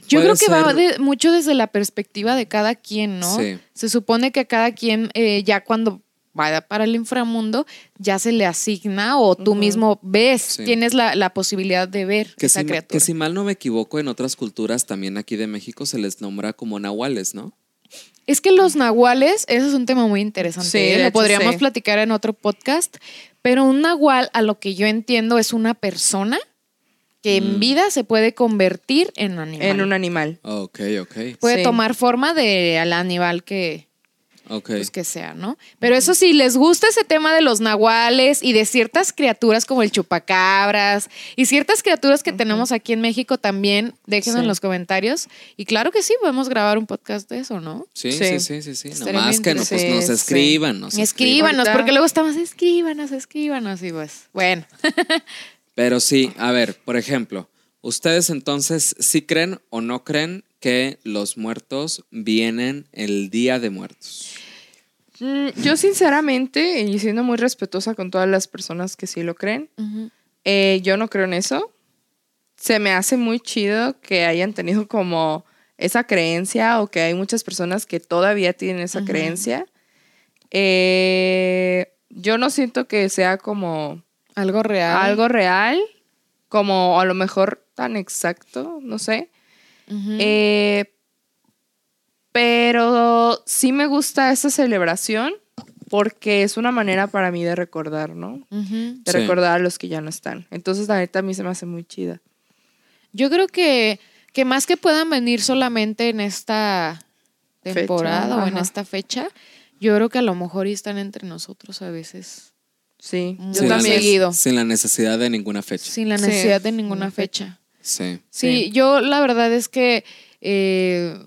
Yo creo que va de- mucho desde la perspectiva de cada quien, ¿no? Sí. Se supone que cada quien eh, ya cuando vaya para el inframundo ya se le asigna o tú mismo ves, Sí. tienes la, la posibilidad de ver Que esa si, criatura. que si mal no me equivoco, en otras culturas también aquí de México se les nombra como nahuales, ¿no? Es que los nahuales, eso es un tema muy interesante. Sí, ¿eh? Lo hecho, podríamos sí. platicar en otro podcast. Pero un nahual, a lo que yo entiendo, es una persona que en vida se puede convertir en animal. En un animal. Ok, ok. Puede Sí. tomar forma de al animal que, Ok. pues que sea, ¿no? Pero eso sí, les gusta ese tema de los nahuales y de ciertas criaturas como el chupacabras y ciertas criaturas que tenemos aquí en México también, déjenlo Sí. en los comentarios. Y claro que sí, podemos grabar un podcast de eso, ¿no? Sí, Sí. sí, sí, sí, Nomás que no, pues, nos Sí, escriban, nos escriban. Escríbanos, porque luego estamos, escríbanos, escríbanos y pues, bueno. Pero sí, a ver, por ejemplo, ¿ustedes entonces sí creen o no creen que los muertos vienen el día de muertos? Mm, Yo sinceramente, y siendo muy respetuosa con todas las personas que sí lo creen, eh, yo no creo en eso. Se me hace muy chido que hayan tenido como esa creencia o que hay muchas personas que todavía tienen esa Ujú. creencia. Eh, yo no siento que sea como Algo real. algo real, como a lo mejor tan exacto, no sé. Eh, pero sí me gusta esta celebración porque es una manera para mí de recordar, ¿no? De Sí. recordar a los que ya no están. Entonces, la neta a mí se me hace muy chida. Yo creo que, que más que puedan venir solamente en esta temporada Fecha, o en esta fecha, yo creo que a lo mejor están entre nosotros a veces. Sí, yo Sin la también. seguido. Sin la necesidad de ninguna fecha. Sin la Sí, necesidad de ninguna una fecha. Sí. Sí, Sí. yo la verdad es que eh,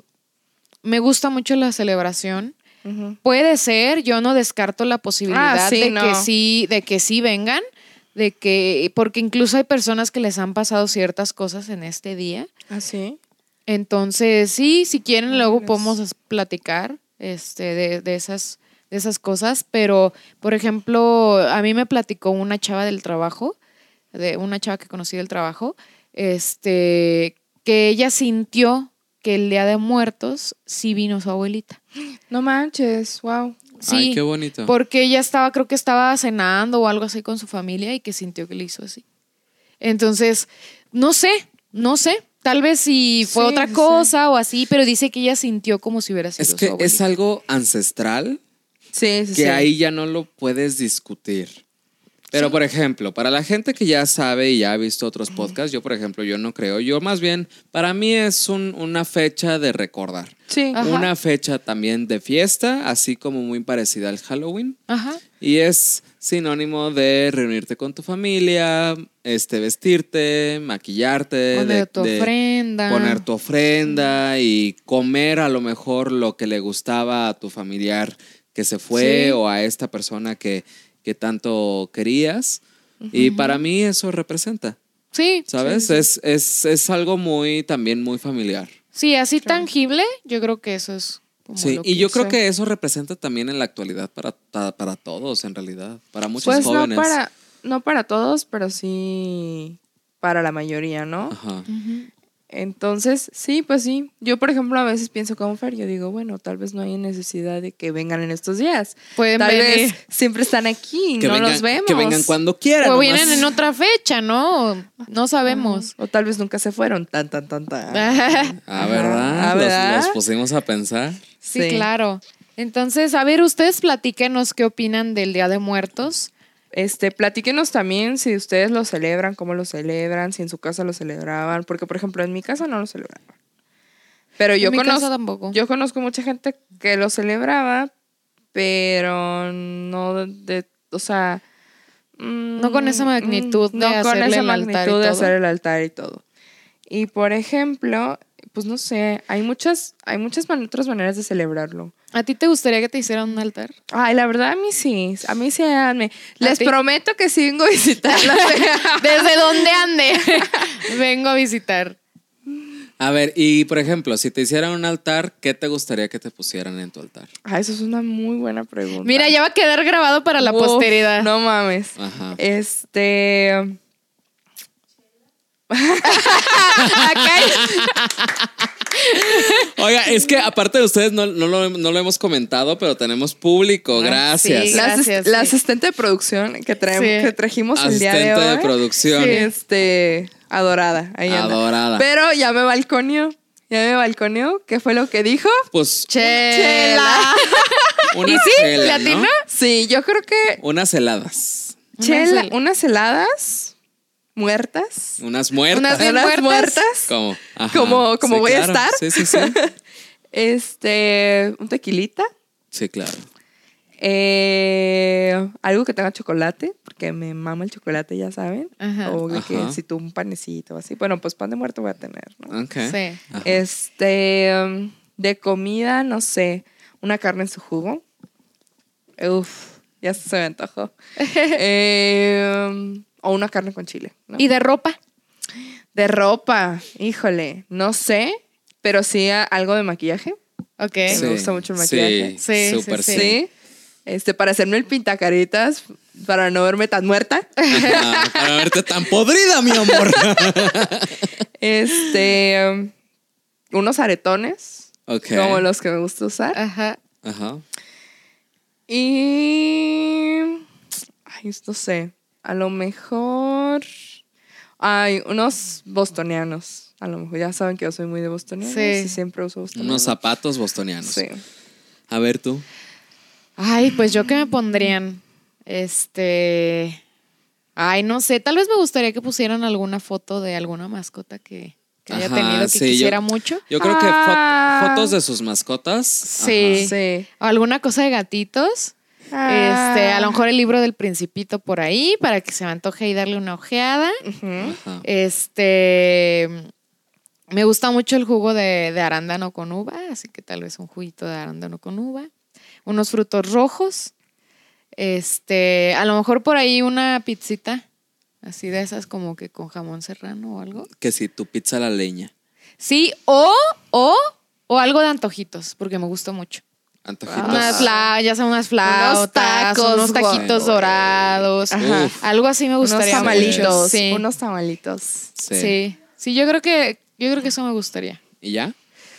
me gusta mucho la celebración. Puede ser, yo no descarto la posibilidad Ah, sí, de no. que sí, de que sí vengan, de que, porque incluso hay personas que les han pasado ciertas cosas en este día. ¿Ah, sí? Entonces, sí, si quieren, luego podemos platicar este, de, de esas, de esas cosas. Pero, por ejemplo, a mí me platicó una chava del trabajo, de una chava que conocí del trabajo, este, que ella sintió que el Día de Muertos sí vino su abuelita. No manches, wow. Sí, Ay, qué bonito. porque ella estaba, creo que estaba cenando o algo así con su familia y que sintió que le hizo así. Entonces, no sé, no sé. Tal vez si fue Sí, otra sí, cosa o así, pero dice que ella sintió como si hubiera sido es su que es algo ancestral Sí, sí, que sí. ahí ya no lo puedes discutir. Pero, por ejemplo, para la gente que ya sabe y ya ha visto otros podcasts, yo, por ejemplo, yo no creo. Yo más bien, para mí es un- una fecha de recordar. Sí. Ajá. Una fecha también de fiesta, así como muy parecida al Halloween. Ajá. Y es sinónimo de reunirte con tu familia, este, vestirte, maquillarte, Poner de- tu de ofrenda. poner tu ofrenda y comer a lo mejor lo que le gustaba a tu familiar que se fue Sí. o a esta persona que, que tanto querías. Y para mí eso representa, Sí, ¿sabes? Es, es, es algo muy, también muy familiar. sí, así tangible, yo creo que eso es como Sí, lo y yo creo que eso representa también en la actualidad para, para, todos, en realidad, para muchos Pues jóvenes. no para, no para todos, pero sí para la mayoría, ¿no? Ajá. Ujú. Entonces, sí, pues sí. Yo, por ejemplo, a veces pienso como Fer, yo digo, bueno, tal vez no hay necesidad de que vengan en estos días. Pueden Tal venir. vez siempre están aquí Que no vengan, los vemos. que vengan cuando quieran. O nomás. vienen en otra fecha, ¿no? No sabemos. O tal vez nunca se fueron. Tan, tan, tan, tan. Ah, ¿verdad? Ah, Los- ¿verdad? Los, pusimos a pensar. Sí, claro. Entonces, a ver, ustedes platíquenos qué opinan del Día de Muertos. Este, platíquenos también si ustedes lo celebran, cómo lo celebran, si en su casa lo celebraban, porque por ejemplo en mi casa no lo celebraban. Pero yo conozco, tampoco. yo conozco mucha gente que lo celebraba, pero no de, o sea, mm, No con esa magnitud de no con esa el altar y magnitud de todo. hacer el altar y todo. Y por ejemplo, pues no sé, hay muchas, hay muchas otras maneras de celebrarlo. ¿A ti te gustaría que te hicieran un altar? Ay, la verdad a mí sí, a mí sí, háganme. Les ti? prometo que sí vengo a visitarlas. Desde donde ande. Vengo a visitar. A ver, y por ejemplo, si te hicieran un altar, ¿qué te gustaría que te pusieran en tu altar? Ah, eso es una muy buena pregunta. Mira, ya va a quedar grabado para la Uf, posteridad. No mames. Ajá. Este. Acá hay- Oiga, es que aparte de ustedes no, no lo, no lo hemos comentado, pero tenemos público. Ah, Gracias. sí, la, Gracias, la asistente de producción que, traemos, Sí. que trajimos el día de Asistente hoy. de producción. Sí, este. Adorada. Ahí anda. Adorada. Pero ya me balconeó. Ya me balconeó. ¿Qué fue lo que dijo? Pues Chela. una ¿Y sí? chela, ¿Le ¿no? atinó? Sí, yo creo que. Unas heladas. Unas Chela, hel- unas heladas muertas. Unas muertas. Unas bien unas muertas. muertas. Como, ajá. Como- como voy a estar. Sí, sí, sí. Este. Un tequilita. Sí, claro. Eh, algo que tenga chocolate, porque me mama el chocolate, ya saben. Ajá. O de que Ajá. si tú un panecito o así. Bueno, pues pan de muerto voy a tener, ¿no? Ok. Sí. Este, um, de comida, no sé, una carne en su jugo. Uf, ya se me antojó. Eh, um, o una carne con chile. ¿no? ¿Y de ropa? de ropa, híjole, no sé, pero sí algo de maquillaje. Ok. Sí. me gusta mucho el maquillaje. Sí, sí, súper sí. sí. Sí. Este, para hacerme el pintacaritas, para no verme tan muerta. Ajá, Para verte tan podrida, mi amor. Este, um, unos aretones, Ok. como los que me gusta usar. Ajá. Ajá. Y. Ay, no sé. A lo mejor. Ay, unos bostonianos. A lo mejor ya saben que yo soy muy de bostonianos. Sí. Y siempre uso bostonianos. Unos zapatos bostonianos. Sí. A ver tú. Ay, pues yo qué me pondrían. Este. Ay, no sé. Tal vez me gustaría que pusieran alguna foto de alguna mascota que, que haya Ajá, tenido que sí, yo- quisiera mucho. Yo creo que fo- Ah. fotos de sus mascotas. Sí. Sí. O alguna cosa de gatitos. Ah. Este, a lo mejor el libro del Principito por ahí, para que se me antoje y darle una ojeada. Este. Me gusta mucho el jugo de, de arándano con uva, así que tal vez un juguito de arándano con uva. Unos frutos rojos. Este, a lo mejor por ahí una pizzita, así de esas como que con jamón serrano o algo. Que si tu pizza a la leña. Sí, o, o, o algo de antojitos, porque me gusta mucho. Antojitos. Unas fla, ya sea unas flautas, tacos, unos taquitos dorados. Ajá. Algo así me Unos gustaría. mucho. tamalitos. Sí. Unos tamalitos. Sí. sí. Sí, yo creo que yo creo que eso me gustaría. ¿Y ya?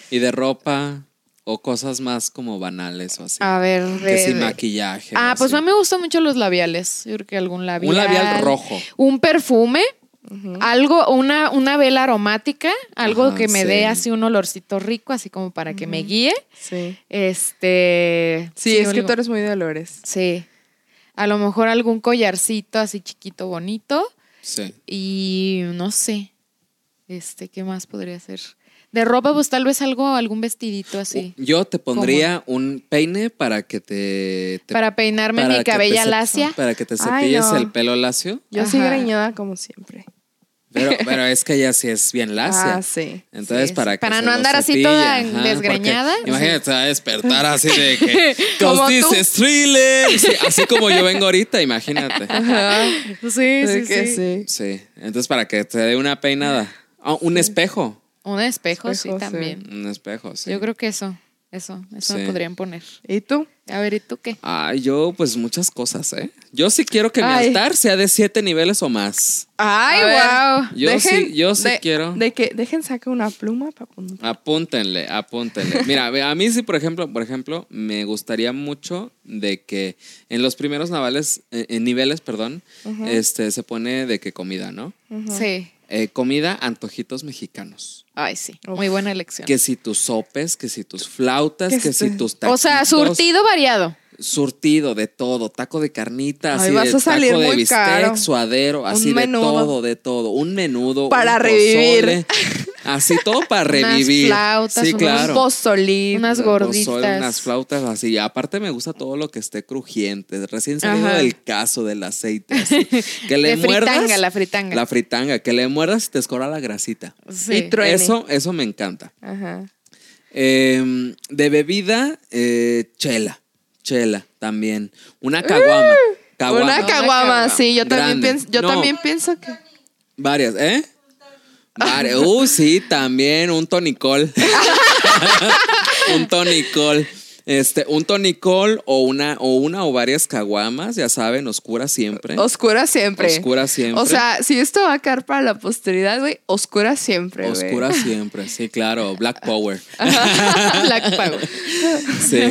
¿Y de ropa? O cosas más como banales o así. A ver, que sin maquillaje. Ah, pues así. a mí me gustan mucho los labiales. Yo creo que algún labial. Un labial rojo. Un perfume. Algo, una, una vela aromática, algo Ajá, que me sí. dé así un olorcito rico, así como para que me guíe. Sí. Este. Sí, es que tú eres muy de olores. Sí. A lo mejor algún collarcito así chiquito, bonito. Sí. Y no sé. Este, ¿qué más podría ser? De ropa, pues tal vez algo, algún vestidito así. Yo te pondría un peine para que te. te- para peinarme para mi cabella lacia. Para que te Ay, cepilles no. el pelo lacio. Yo sí Ajá. greñuda como siempre. Pero, pero es que ella sí es bien lacia. Ah, sí. Entonces, Sí, para que Para no andar así toda ajá, porque desgreñada. Imagínate, va a despertar así de que. Como is thriller. Sí, así como yo vengo ahorita, imagínate. Ajá. Sí, sí, Sí, que sí. Sí. Entonces, para que te dé una peinada. Ah, un espejo. Un espejo, Espejo, sí, sí. también. Un espejo, sí. Yo creo que eso, eso, eso Sí. me podrían poner. ¿Y tú? A ver, ¿y tú qué? Ay, yo, pues muchas cosas, ¿eh? Yo sí quiero que mi altar sea de siete niveles o más. Ay, A ver. wow. Yo sí- yo sí quiero. De que dejen sacar una pluma para poner. Apúntenle, apúntenle. Mira, a mí sí, por ejemplo, por ejemplo, me gustaría mucho de que en los primeros navales, eh, en niveles, perdón, este se pone de que comida, ¿no? Sí. Eh, comida, antojitos mexicanos. Ay, sí. Uf. Muy buena elección. Que si tus sopes, que si tus flautas, Que que si tus taquitos. o sea, surtido variado. Surtido de todo, taco de carnita, Ay, así vas de a salir taco de bistec, caro. suadero, así de todo, de todo, un menudo, Para un revivir. pozole, así todo para Unas revivir. flautas, sí, unos claro. Pozolín. Unas pozole, gorditas. unas flautas así. Y aparte me gusta todo lo que esté crujiente, recién salido Ajá. del caso del aceite. así. Que le De muerdas. fritanga, la fritanga. La fritanga, que le muerdas y te escora la grasita. Sí. Y truene. Eso, eso me encanta. Ajá. Eh, de bebida, eh, chela. Chela también. Una caguama. Caguama. Una caguama, sí. Yo también Grande. pienso, yo No. también pienso que. Varias, ¿eh? Varias. Uh, sí, también un tonicol. un tonicol. Este, un tonicol o una, o una o varias caguamas, ya saben, oscura siempre. Oscura siempre. Oscura siempre. O sea, si esto va a quedar para la posteridad, güey, oscura siempre. Oscura siempre, sí, claro. Black Power. Black Power. Sí.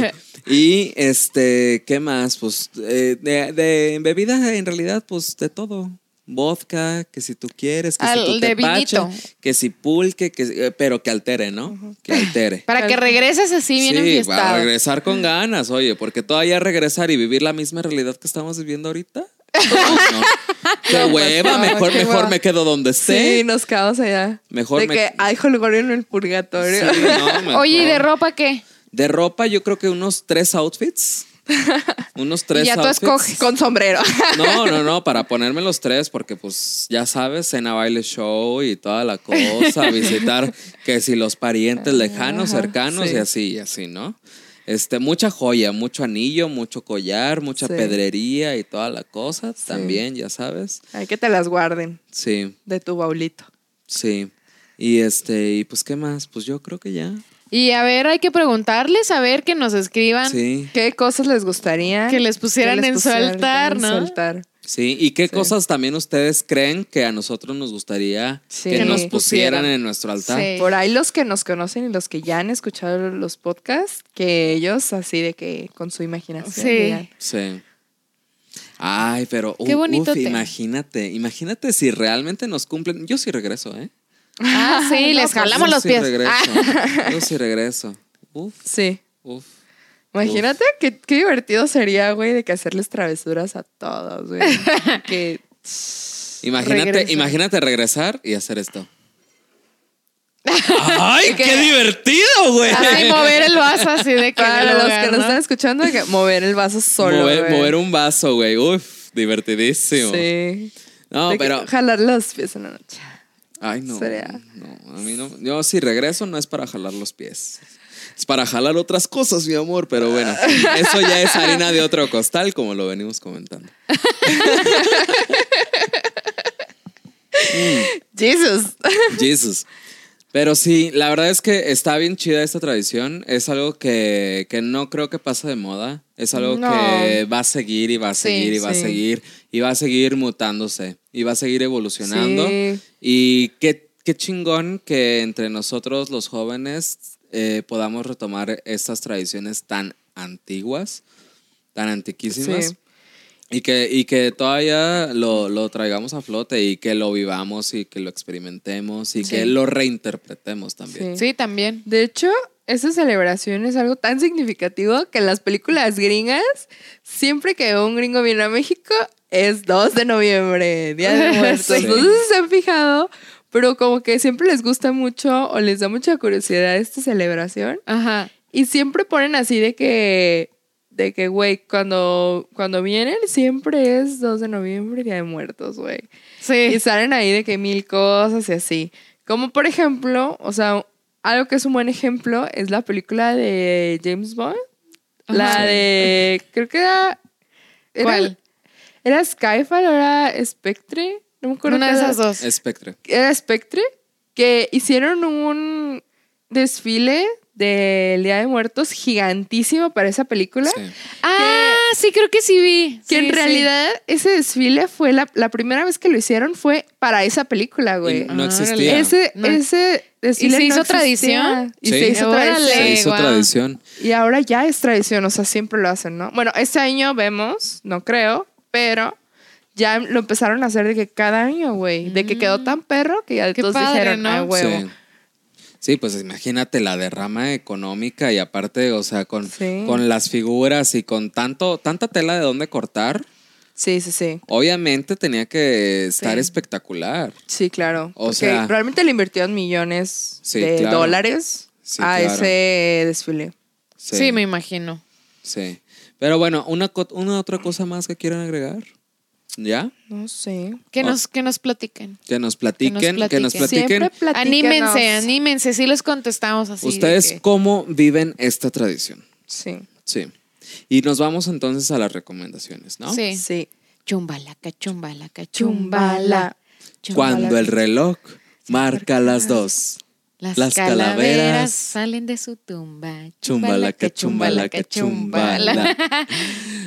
Y este, ¿qué más? Pues eh, de, de bebida, en realidad, pues de todo. Vodka, que si tú quieres, que Al- si tepache, vinito. que si pulque, que, eh, pero que altere, ¿no? Que altere. Para que regreses así bien sí, para regresar con ganas, oye, porque todavía regresar y vivir la misma realidad que estamos viviendo ahorita. No, no. Qué pues, hueva, mejor, mejor hueva. me quedo donde esté. Sí, nos quedamos allá. Mejor de me- que hay holgorio en el purgatorio. Sí, no, mejor. Oye, ¿y de ropa qué? De ropa, yo creo que unos tres outfits. unos tres Y ya tú outfits. escoges. Con sombrero. No, no, no, para ponerme los tres, porque pues ya sabes, cena, baile, show y toda la cosa, visitar que si los parientes lejanos, Ajá, cercanos sí. y así, y así, ¿no? Este, mucha joya, mucho anillo, mucho collar, mucha Sí. pedrería y toda la cosa, también, ya sabes. Hay que te las guarden Sí, de tu baulito. sí. Y este, y pues, ¿qué más? Pues yo creo que ya. Y a ver, hay que preguntarles, a ver que nos escriban. Sí. ¿Qué cosas les gustaría Que les pusieran en su altar, ¿no? altar? Sí, ¿y qué Sí. cosas también ustedes creen que a nosotros nos gustaría Sí. que Que nos pusieran pusieran. en nuestro altar? Sí. Por ahí los que nos conocen y los que ya han escuchado los podcasts, que ellos así de que con su imaginación. Sí. digan, Sí. Ay, pero Qué u- bonito uf, imagínate, imagínate si realmente nos cumplen. Yo sí regreso, ¿eh? Ah, sí, les jalamos Yo los sí pies. regreso. Ah. Yo sí regreso. Uf, Sí. uf. Imagínate qué, qué divertido sería, güey, de que hacerles travesuras a todos, güey. que Imagínate, imagínate regresar y hacer esto. ¡Ay, ¿Qué? divertido, güey! Así mover el vaso así de que. para los lugar, que nos ¿no? están escuchando, que mover el vaso solo. mover, un vaso, güey. Uf, divertidísimo. Sí. No, De pero. Jalar los pies en la noche. Ay, no. Sería- No, a mí no. Yo si regreso no es para jalar los pies. Es para jalar otras cosas, mi amor, pero bueno, eso ya es harina de otro costal, como lo venimos comentando. Jesus. Jesus. Pero sí, la verdad es que está bien chida esta tradición. Es algo que, que no creo que pase de moda. Es algo No. que va a seguir y va a Sí, seguir y va a seguir y va a seguir mutándose y va a seguir evolucionando. Sí. Y qué, qué chingón que entre nosotros los jóvenes eh, podamos retomar estas tradiciones tan antiguas, tan antiquísimas. Y que, y que todavía lo, lo traigamos a flote y que lo vivamos y que lo experimentemos y Sí. que lo reinterpretemos también. Sí, también. De hecho, esa celebración es algo tan significativo que en las películas gringas, siempre que un gringo viene a México, es 2 de noviembre, Día de Muertos. Sí. No sé si se han fijado, pero como que siempre les gusta mucho o les da mucha curiosidad esta celebración. Ajá. Y siempre ponen así de que, de que, güey, cuando, cuando vienen siempre es 2 de noviembre, Día de Muertos, güey. Sí. Y salen ahí de que mil cosas y así. Como por ejemplo, o sea, algo que es un buen ejemplo es la película de James Bond. La de, creo que era... era ¿Cuál? ¿Era Skyfall o era Spectre? No me acuerdo. Una de esas dos. Espectre. Era Spectre, que hicieron un desfile del Día de Muertos gigantísimo para esa película. Sí. Ah, sí, creo que sí vi. Que Sí, en sí. realidad ese desfile fue la, la primera vez que lo hicieron fue para esa película, Y güey. no Ah, existía. Ese, No. ese desfile ¿Y se no hizo existía. tradición? Y Sí. se hizo Órale. tradición. Se hizo tradición. Y ahora ya es tradición, o sea, siempre lo hacen, ¿no? Bueno, este año vemos, no creo, pero ya lo empezaron a hacer de que cada año, güey. De que quedó tan perro que ya Mm. Qué todos padre, dijeron, ¿no? ah, huevo. Sí. Pues imagínate la derrama económica y aparte, o sea, con, Sí. con las figuras y con tanto, tanta tela de dónde cortar, Sí, sí, sí. obviamente tenía que estar Sí. espectacular. Sí, claro. O Porque sea- realmente le invirtieron millones Sí, de claro. dólares Sí, a claro. ese desfile. Sí. me imagino. Sí. Pero bueno, una, una otra cosa más que quieran agregar. ¿Ya? No sé. Que Oh. nos, que nos platiquen. Que nos platiquen, que nos platiquen. Anímense, anímense. Sí les contestamos así. de Ustedes que- cómo viven esta tradición. Sí. Sí. Y nos vamos entonces a las recomendaciones, ¿no? Sí. Sí. Chumbalaca, chumbalaca, Chumbala. chumbala. Cuando el reloj marca las dos. Las, las calaveras, calaveras salen de su tumba. Chumbalaca, chumbalaca, chumbala.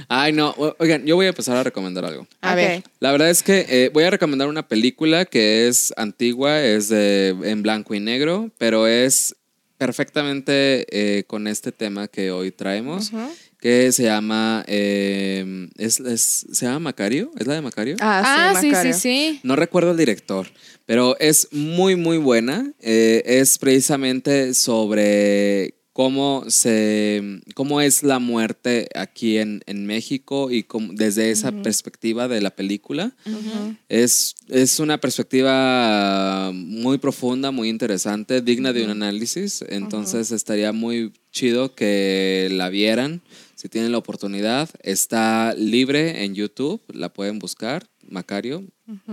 Ay, no. Oigan, yo voy a empezar a recomendar algo. A ver. La verdad es que eh, voy a recomendar una película que es antigua, es de, en blanco y negro, pero es perfectamente eh, con este tema que hoy traemos, Ujú. Que se llama, eh, es, es- ¿se llama Macario? ¿Es la de Macario? Ah, sí, sí, Macario. sí. No recuerdo el director, pero es muy, muy buena. Eh, es precisamente sobre cómo se cómo es la muerte aquí en, en México y cómo- desde esa perspectiva de la película. Es, es una perspectiva muy profunda, muy interesante, digna de un análisis. Entonces estaría muy chido que la vieran si tienen la oportunidad. Está libre en YouTube, la pueden buscar. Macario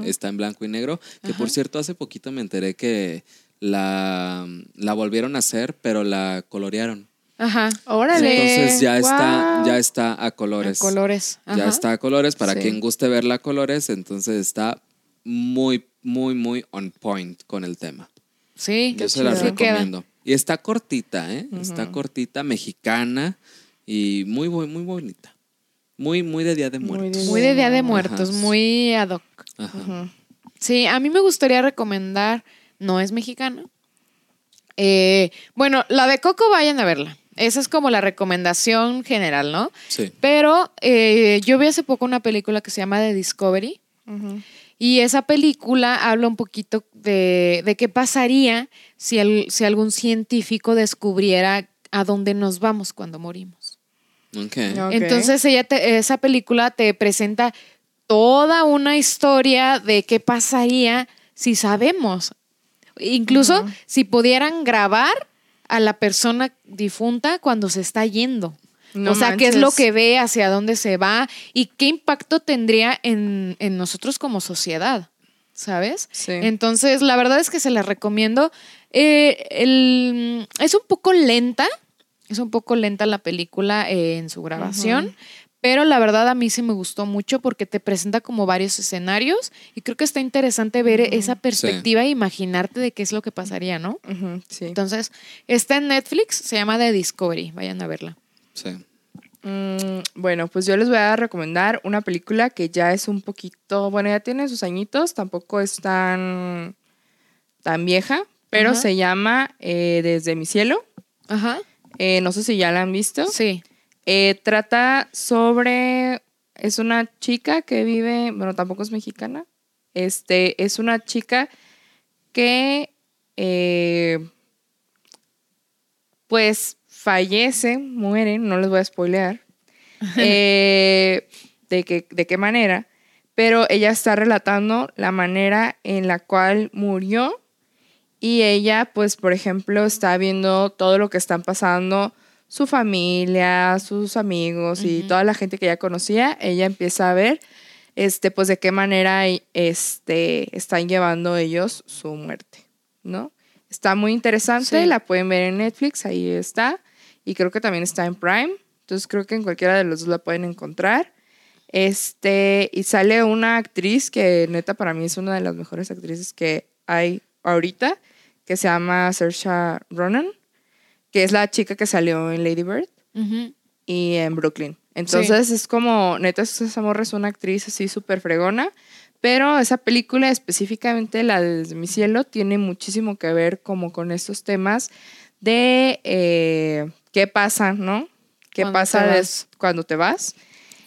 está en blanco y negro. Que por cierto, hace poquito me enteré que la, la volvieron a hacer, pero la colorearon. Ajá. Órale. Entonces ya está, Guau. ya está a colores. A colores. Ya Ajá. está a colores para Sí. quien guste verla a colores, entonces está muy, muy, muy on point con el tema. Sí, Yo se la Sí queda. recomiendo. Y está cortita, ¿eh? Está cortita, mexicana y muy, muy, muy bonita. Muy, muy de Día de Muertos. Muy de Día de Ajá. Muertos, muy ad hoc. Ajá. Sí, a mí me gustaría recomendar, no es mexicana. Eh, bueno, la de Coco vayan a verla. Esa es como la recomendación general, ¿no? Sí. Pero eh, yo vi hace poco una película que se llama The Discovery y esa película habla un poquito de, de qué pasaría si, el- si algún científico descubriera a dónde nos vamos cuando morimos. Ok. No. Ok. Entonces ella te- esa película te presenta toda una historia de qué pasaría si sabemos. Incluso si pudieran grabar a la persona difunta cuando se está yendo. No o sea, qué es lo que ve, hacia dónde se va y qué impacto tendría en, en nosotros como sociedad, ¿sabes? Sí. Entonces, la verdad es que se las recomiendo. Eh, el- es un poco lenta, es un poco lenta la película eh, en su grabación, pero la verdad a mí sí me gustó mucho porque te presenta como varios escenarios y creo que está interesante ver esa perspectiva e imaginarte de qué es lo que pasaría, ¿no? Ujú, sí. Entonces, está en Netflix, se llama The Discovery, vayan a verla. Sí. Mm, bueno, pues yo les voy a recomendar una película que ya es un poquito, bueno, ya tiene sus añitos, tampoco es tan, tan vieja, pero se llama eh, Desde mi cielo. Ajá. Eh, no sé si ya la han visto. Sí. Eh, trata sobre, es una chica que vive, bueno, tampoco es mexicana, este, es una chica que, eh, pues, fallece, muere, no les voy a spoilear, de, que, de qué manera, pero ella está relatando la manera en la cual murió y ella, pues, por ejemplo, está viendo todo lo que están pasando, su familia, sus amigos y toda la gente que ella conocía, ella empieza a ver, este, pues, de qué manera este, están llevando ellos su muerte, ¿no? Está muy interesante, Sí. la pueden ver en Netflix, ahí está, y creo que también está en Prime, entonces creo que en cualquiera de los dos la pueden encontrar. Este, y sale una actriz que neta para mí es una de las mejores actrices que hay ahorita, que se llama Saoirse Ronan, que es la chica que salió en Lady Bird y en Brooklyn. Entonces es como, neta, esa morra es una actriz así súper fregona, pero esa película específicamente, la de mi cielo, tiene muchísimo que ver como con estos temas de eh, qué pasa, ¿no? ¿Qué Cuando pasa cuando te vas?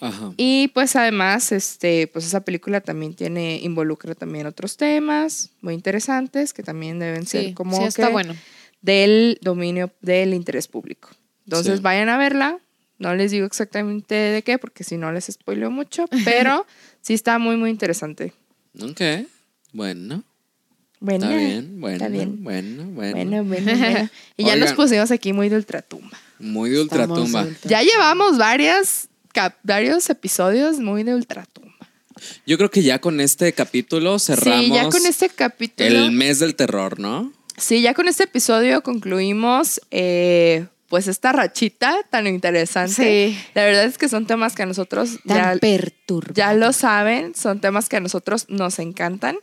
Ajá. Y pues además, este, pues esa película también tiene, involucra también otros temas muy interesantes que también deben ser Sí, como sí, está que bueno. del dominio del interés público. Entonces Sí. vayan a verla. No les digo exactamente de qué, porque si no les spoileo mucho, pero sí está muy, muy interesante. Ok. Bueno. Bueno, Está bien. Bueno. está bien. Bueno, bueno. Bueno, bueno, bueno. Y ya nos pusimos aquí muy de ultratumba. Muy de ultratumba. Estamos Ya llevamos varias, varios episodios muy de ultratumba. Yo creo que ya con este capítulo cerramos Sí, ya con este capítulo. el mes del terror, ¿no? Sí, ya con este episodio concluimos eh, pues esta rachita tan interesante. Sí. La verdad es que son temas que a nosotros ya, Tan perturbador. ya lo saben, son temas que a nosotros nos encantan.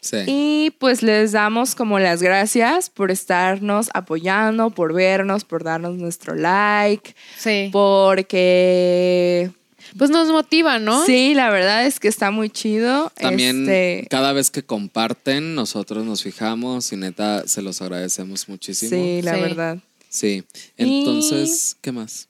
Sí. Y pues les damos como las gracias por estarnos apoyando, por vernos, por darnos nuestro like, Sí. porque Pues nos motiva, ¿no? sí, la verdad es que está muy chido. También Este, cada vez que comparten, nosotros nos fijamos y neta se los agradecemos muchísimo. sí, la Sí. verdad. Sí. Y- Entonces, ¿qué más?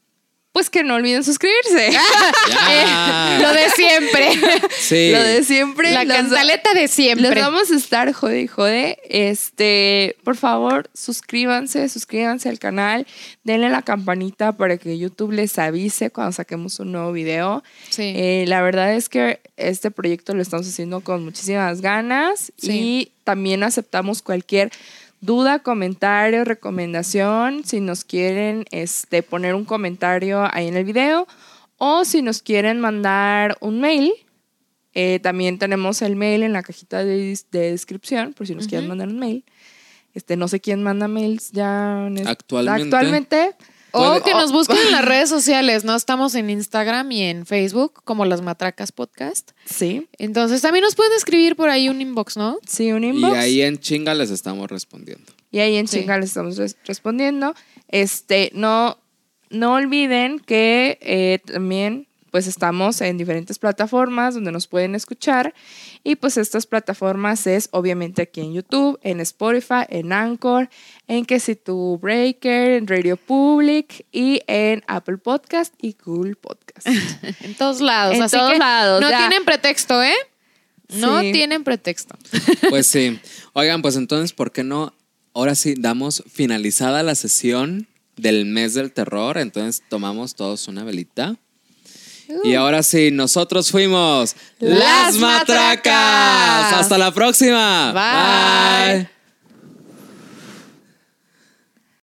Pues que no olviden suscribirse. Ya. Lo de siempre. Sí. Lo de siempre. La cantaleta de siempre. Les vamos a estar jode y jode. Este, por favor, suscríbanse, suscríbanse al canal, denle la campanita para que YouTube les avise cuando saquemos un nuevo video. Sí. Eh, la verdad es que este proyecto lo estamos haciendo con muchísimas ganas Sí. y también aceptamos cualquier duda, comentario, recomendación, si nos quieren este, poner un comentario ahí en el video o si nos quieren mandar un mail. eh, también tenemos el mail en la cajita de, de descripción, por si nos quieren mandar un mail. Este, no sé quién manda mails ya en es- Actualmente. actualmente. O que nos busquen en las redes sociales, ¿no? Estamos en Instagram y en Facebook como Las Matracas Podcast. Sí, Entonces también nos pueden escribir por ahí un inbox, ¿no? sí, un Y inbox. ahí en chinga les estamos respondiendo. Y ahí en Sí. chinga les estamos res- respondiendo. Este, no, no olviden que eh, también pues estamos en diferentes plataformas donde nos pueden escuchar. Y pues estas plataformas es obviamente aquí en YouTube, en Spotify, en Anchor, en que si tu Breaker, en Radio Public y en Apple Podcast y Google Podcast. En todos lados. En Así todos que lados, No ya. tienen pretexto, ¿eh? No Sí. tienen pretexto. Pues sí. Oigan, pues entonces, ¿por qué no? Ahora sí, damos finalizada la sesión del mes del terror. Entonces tomamos todos una velita. Y ahora sí, nosotros fuimos Las las matracas. Matracas. Hasta la próxima. Bye. Bye.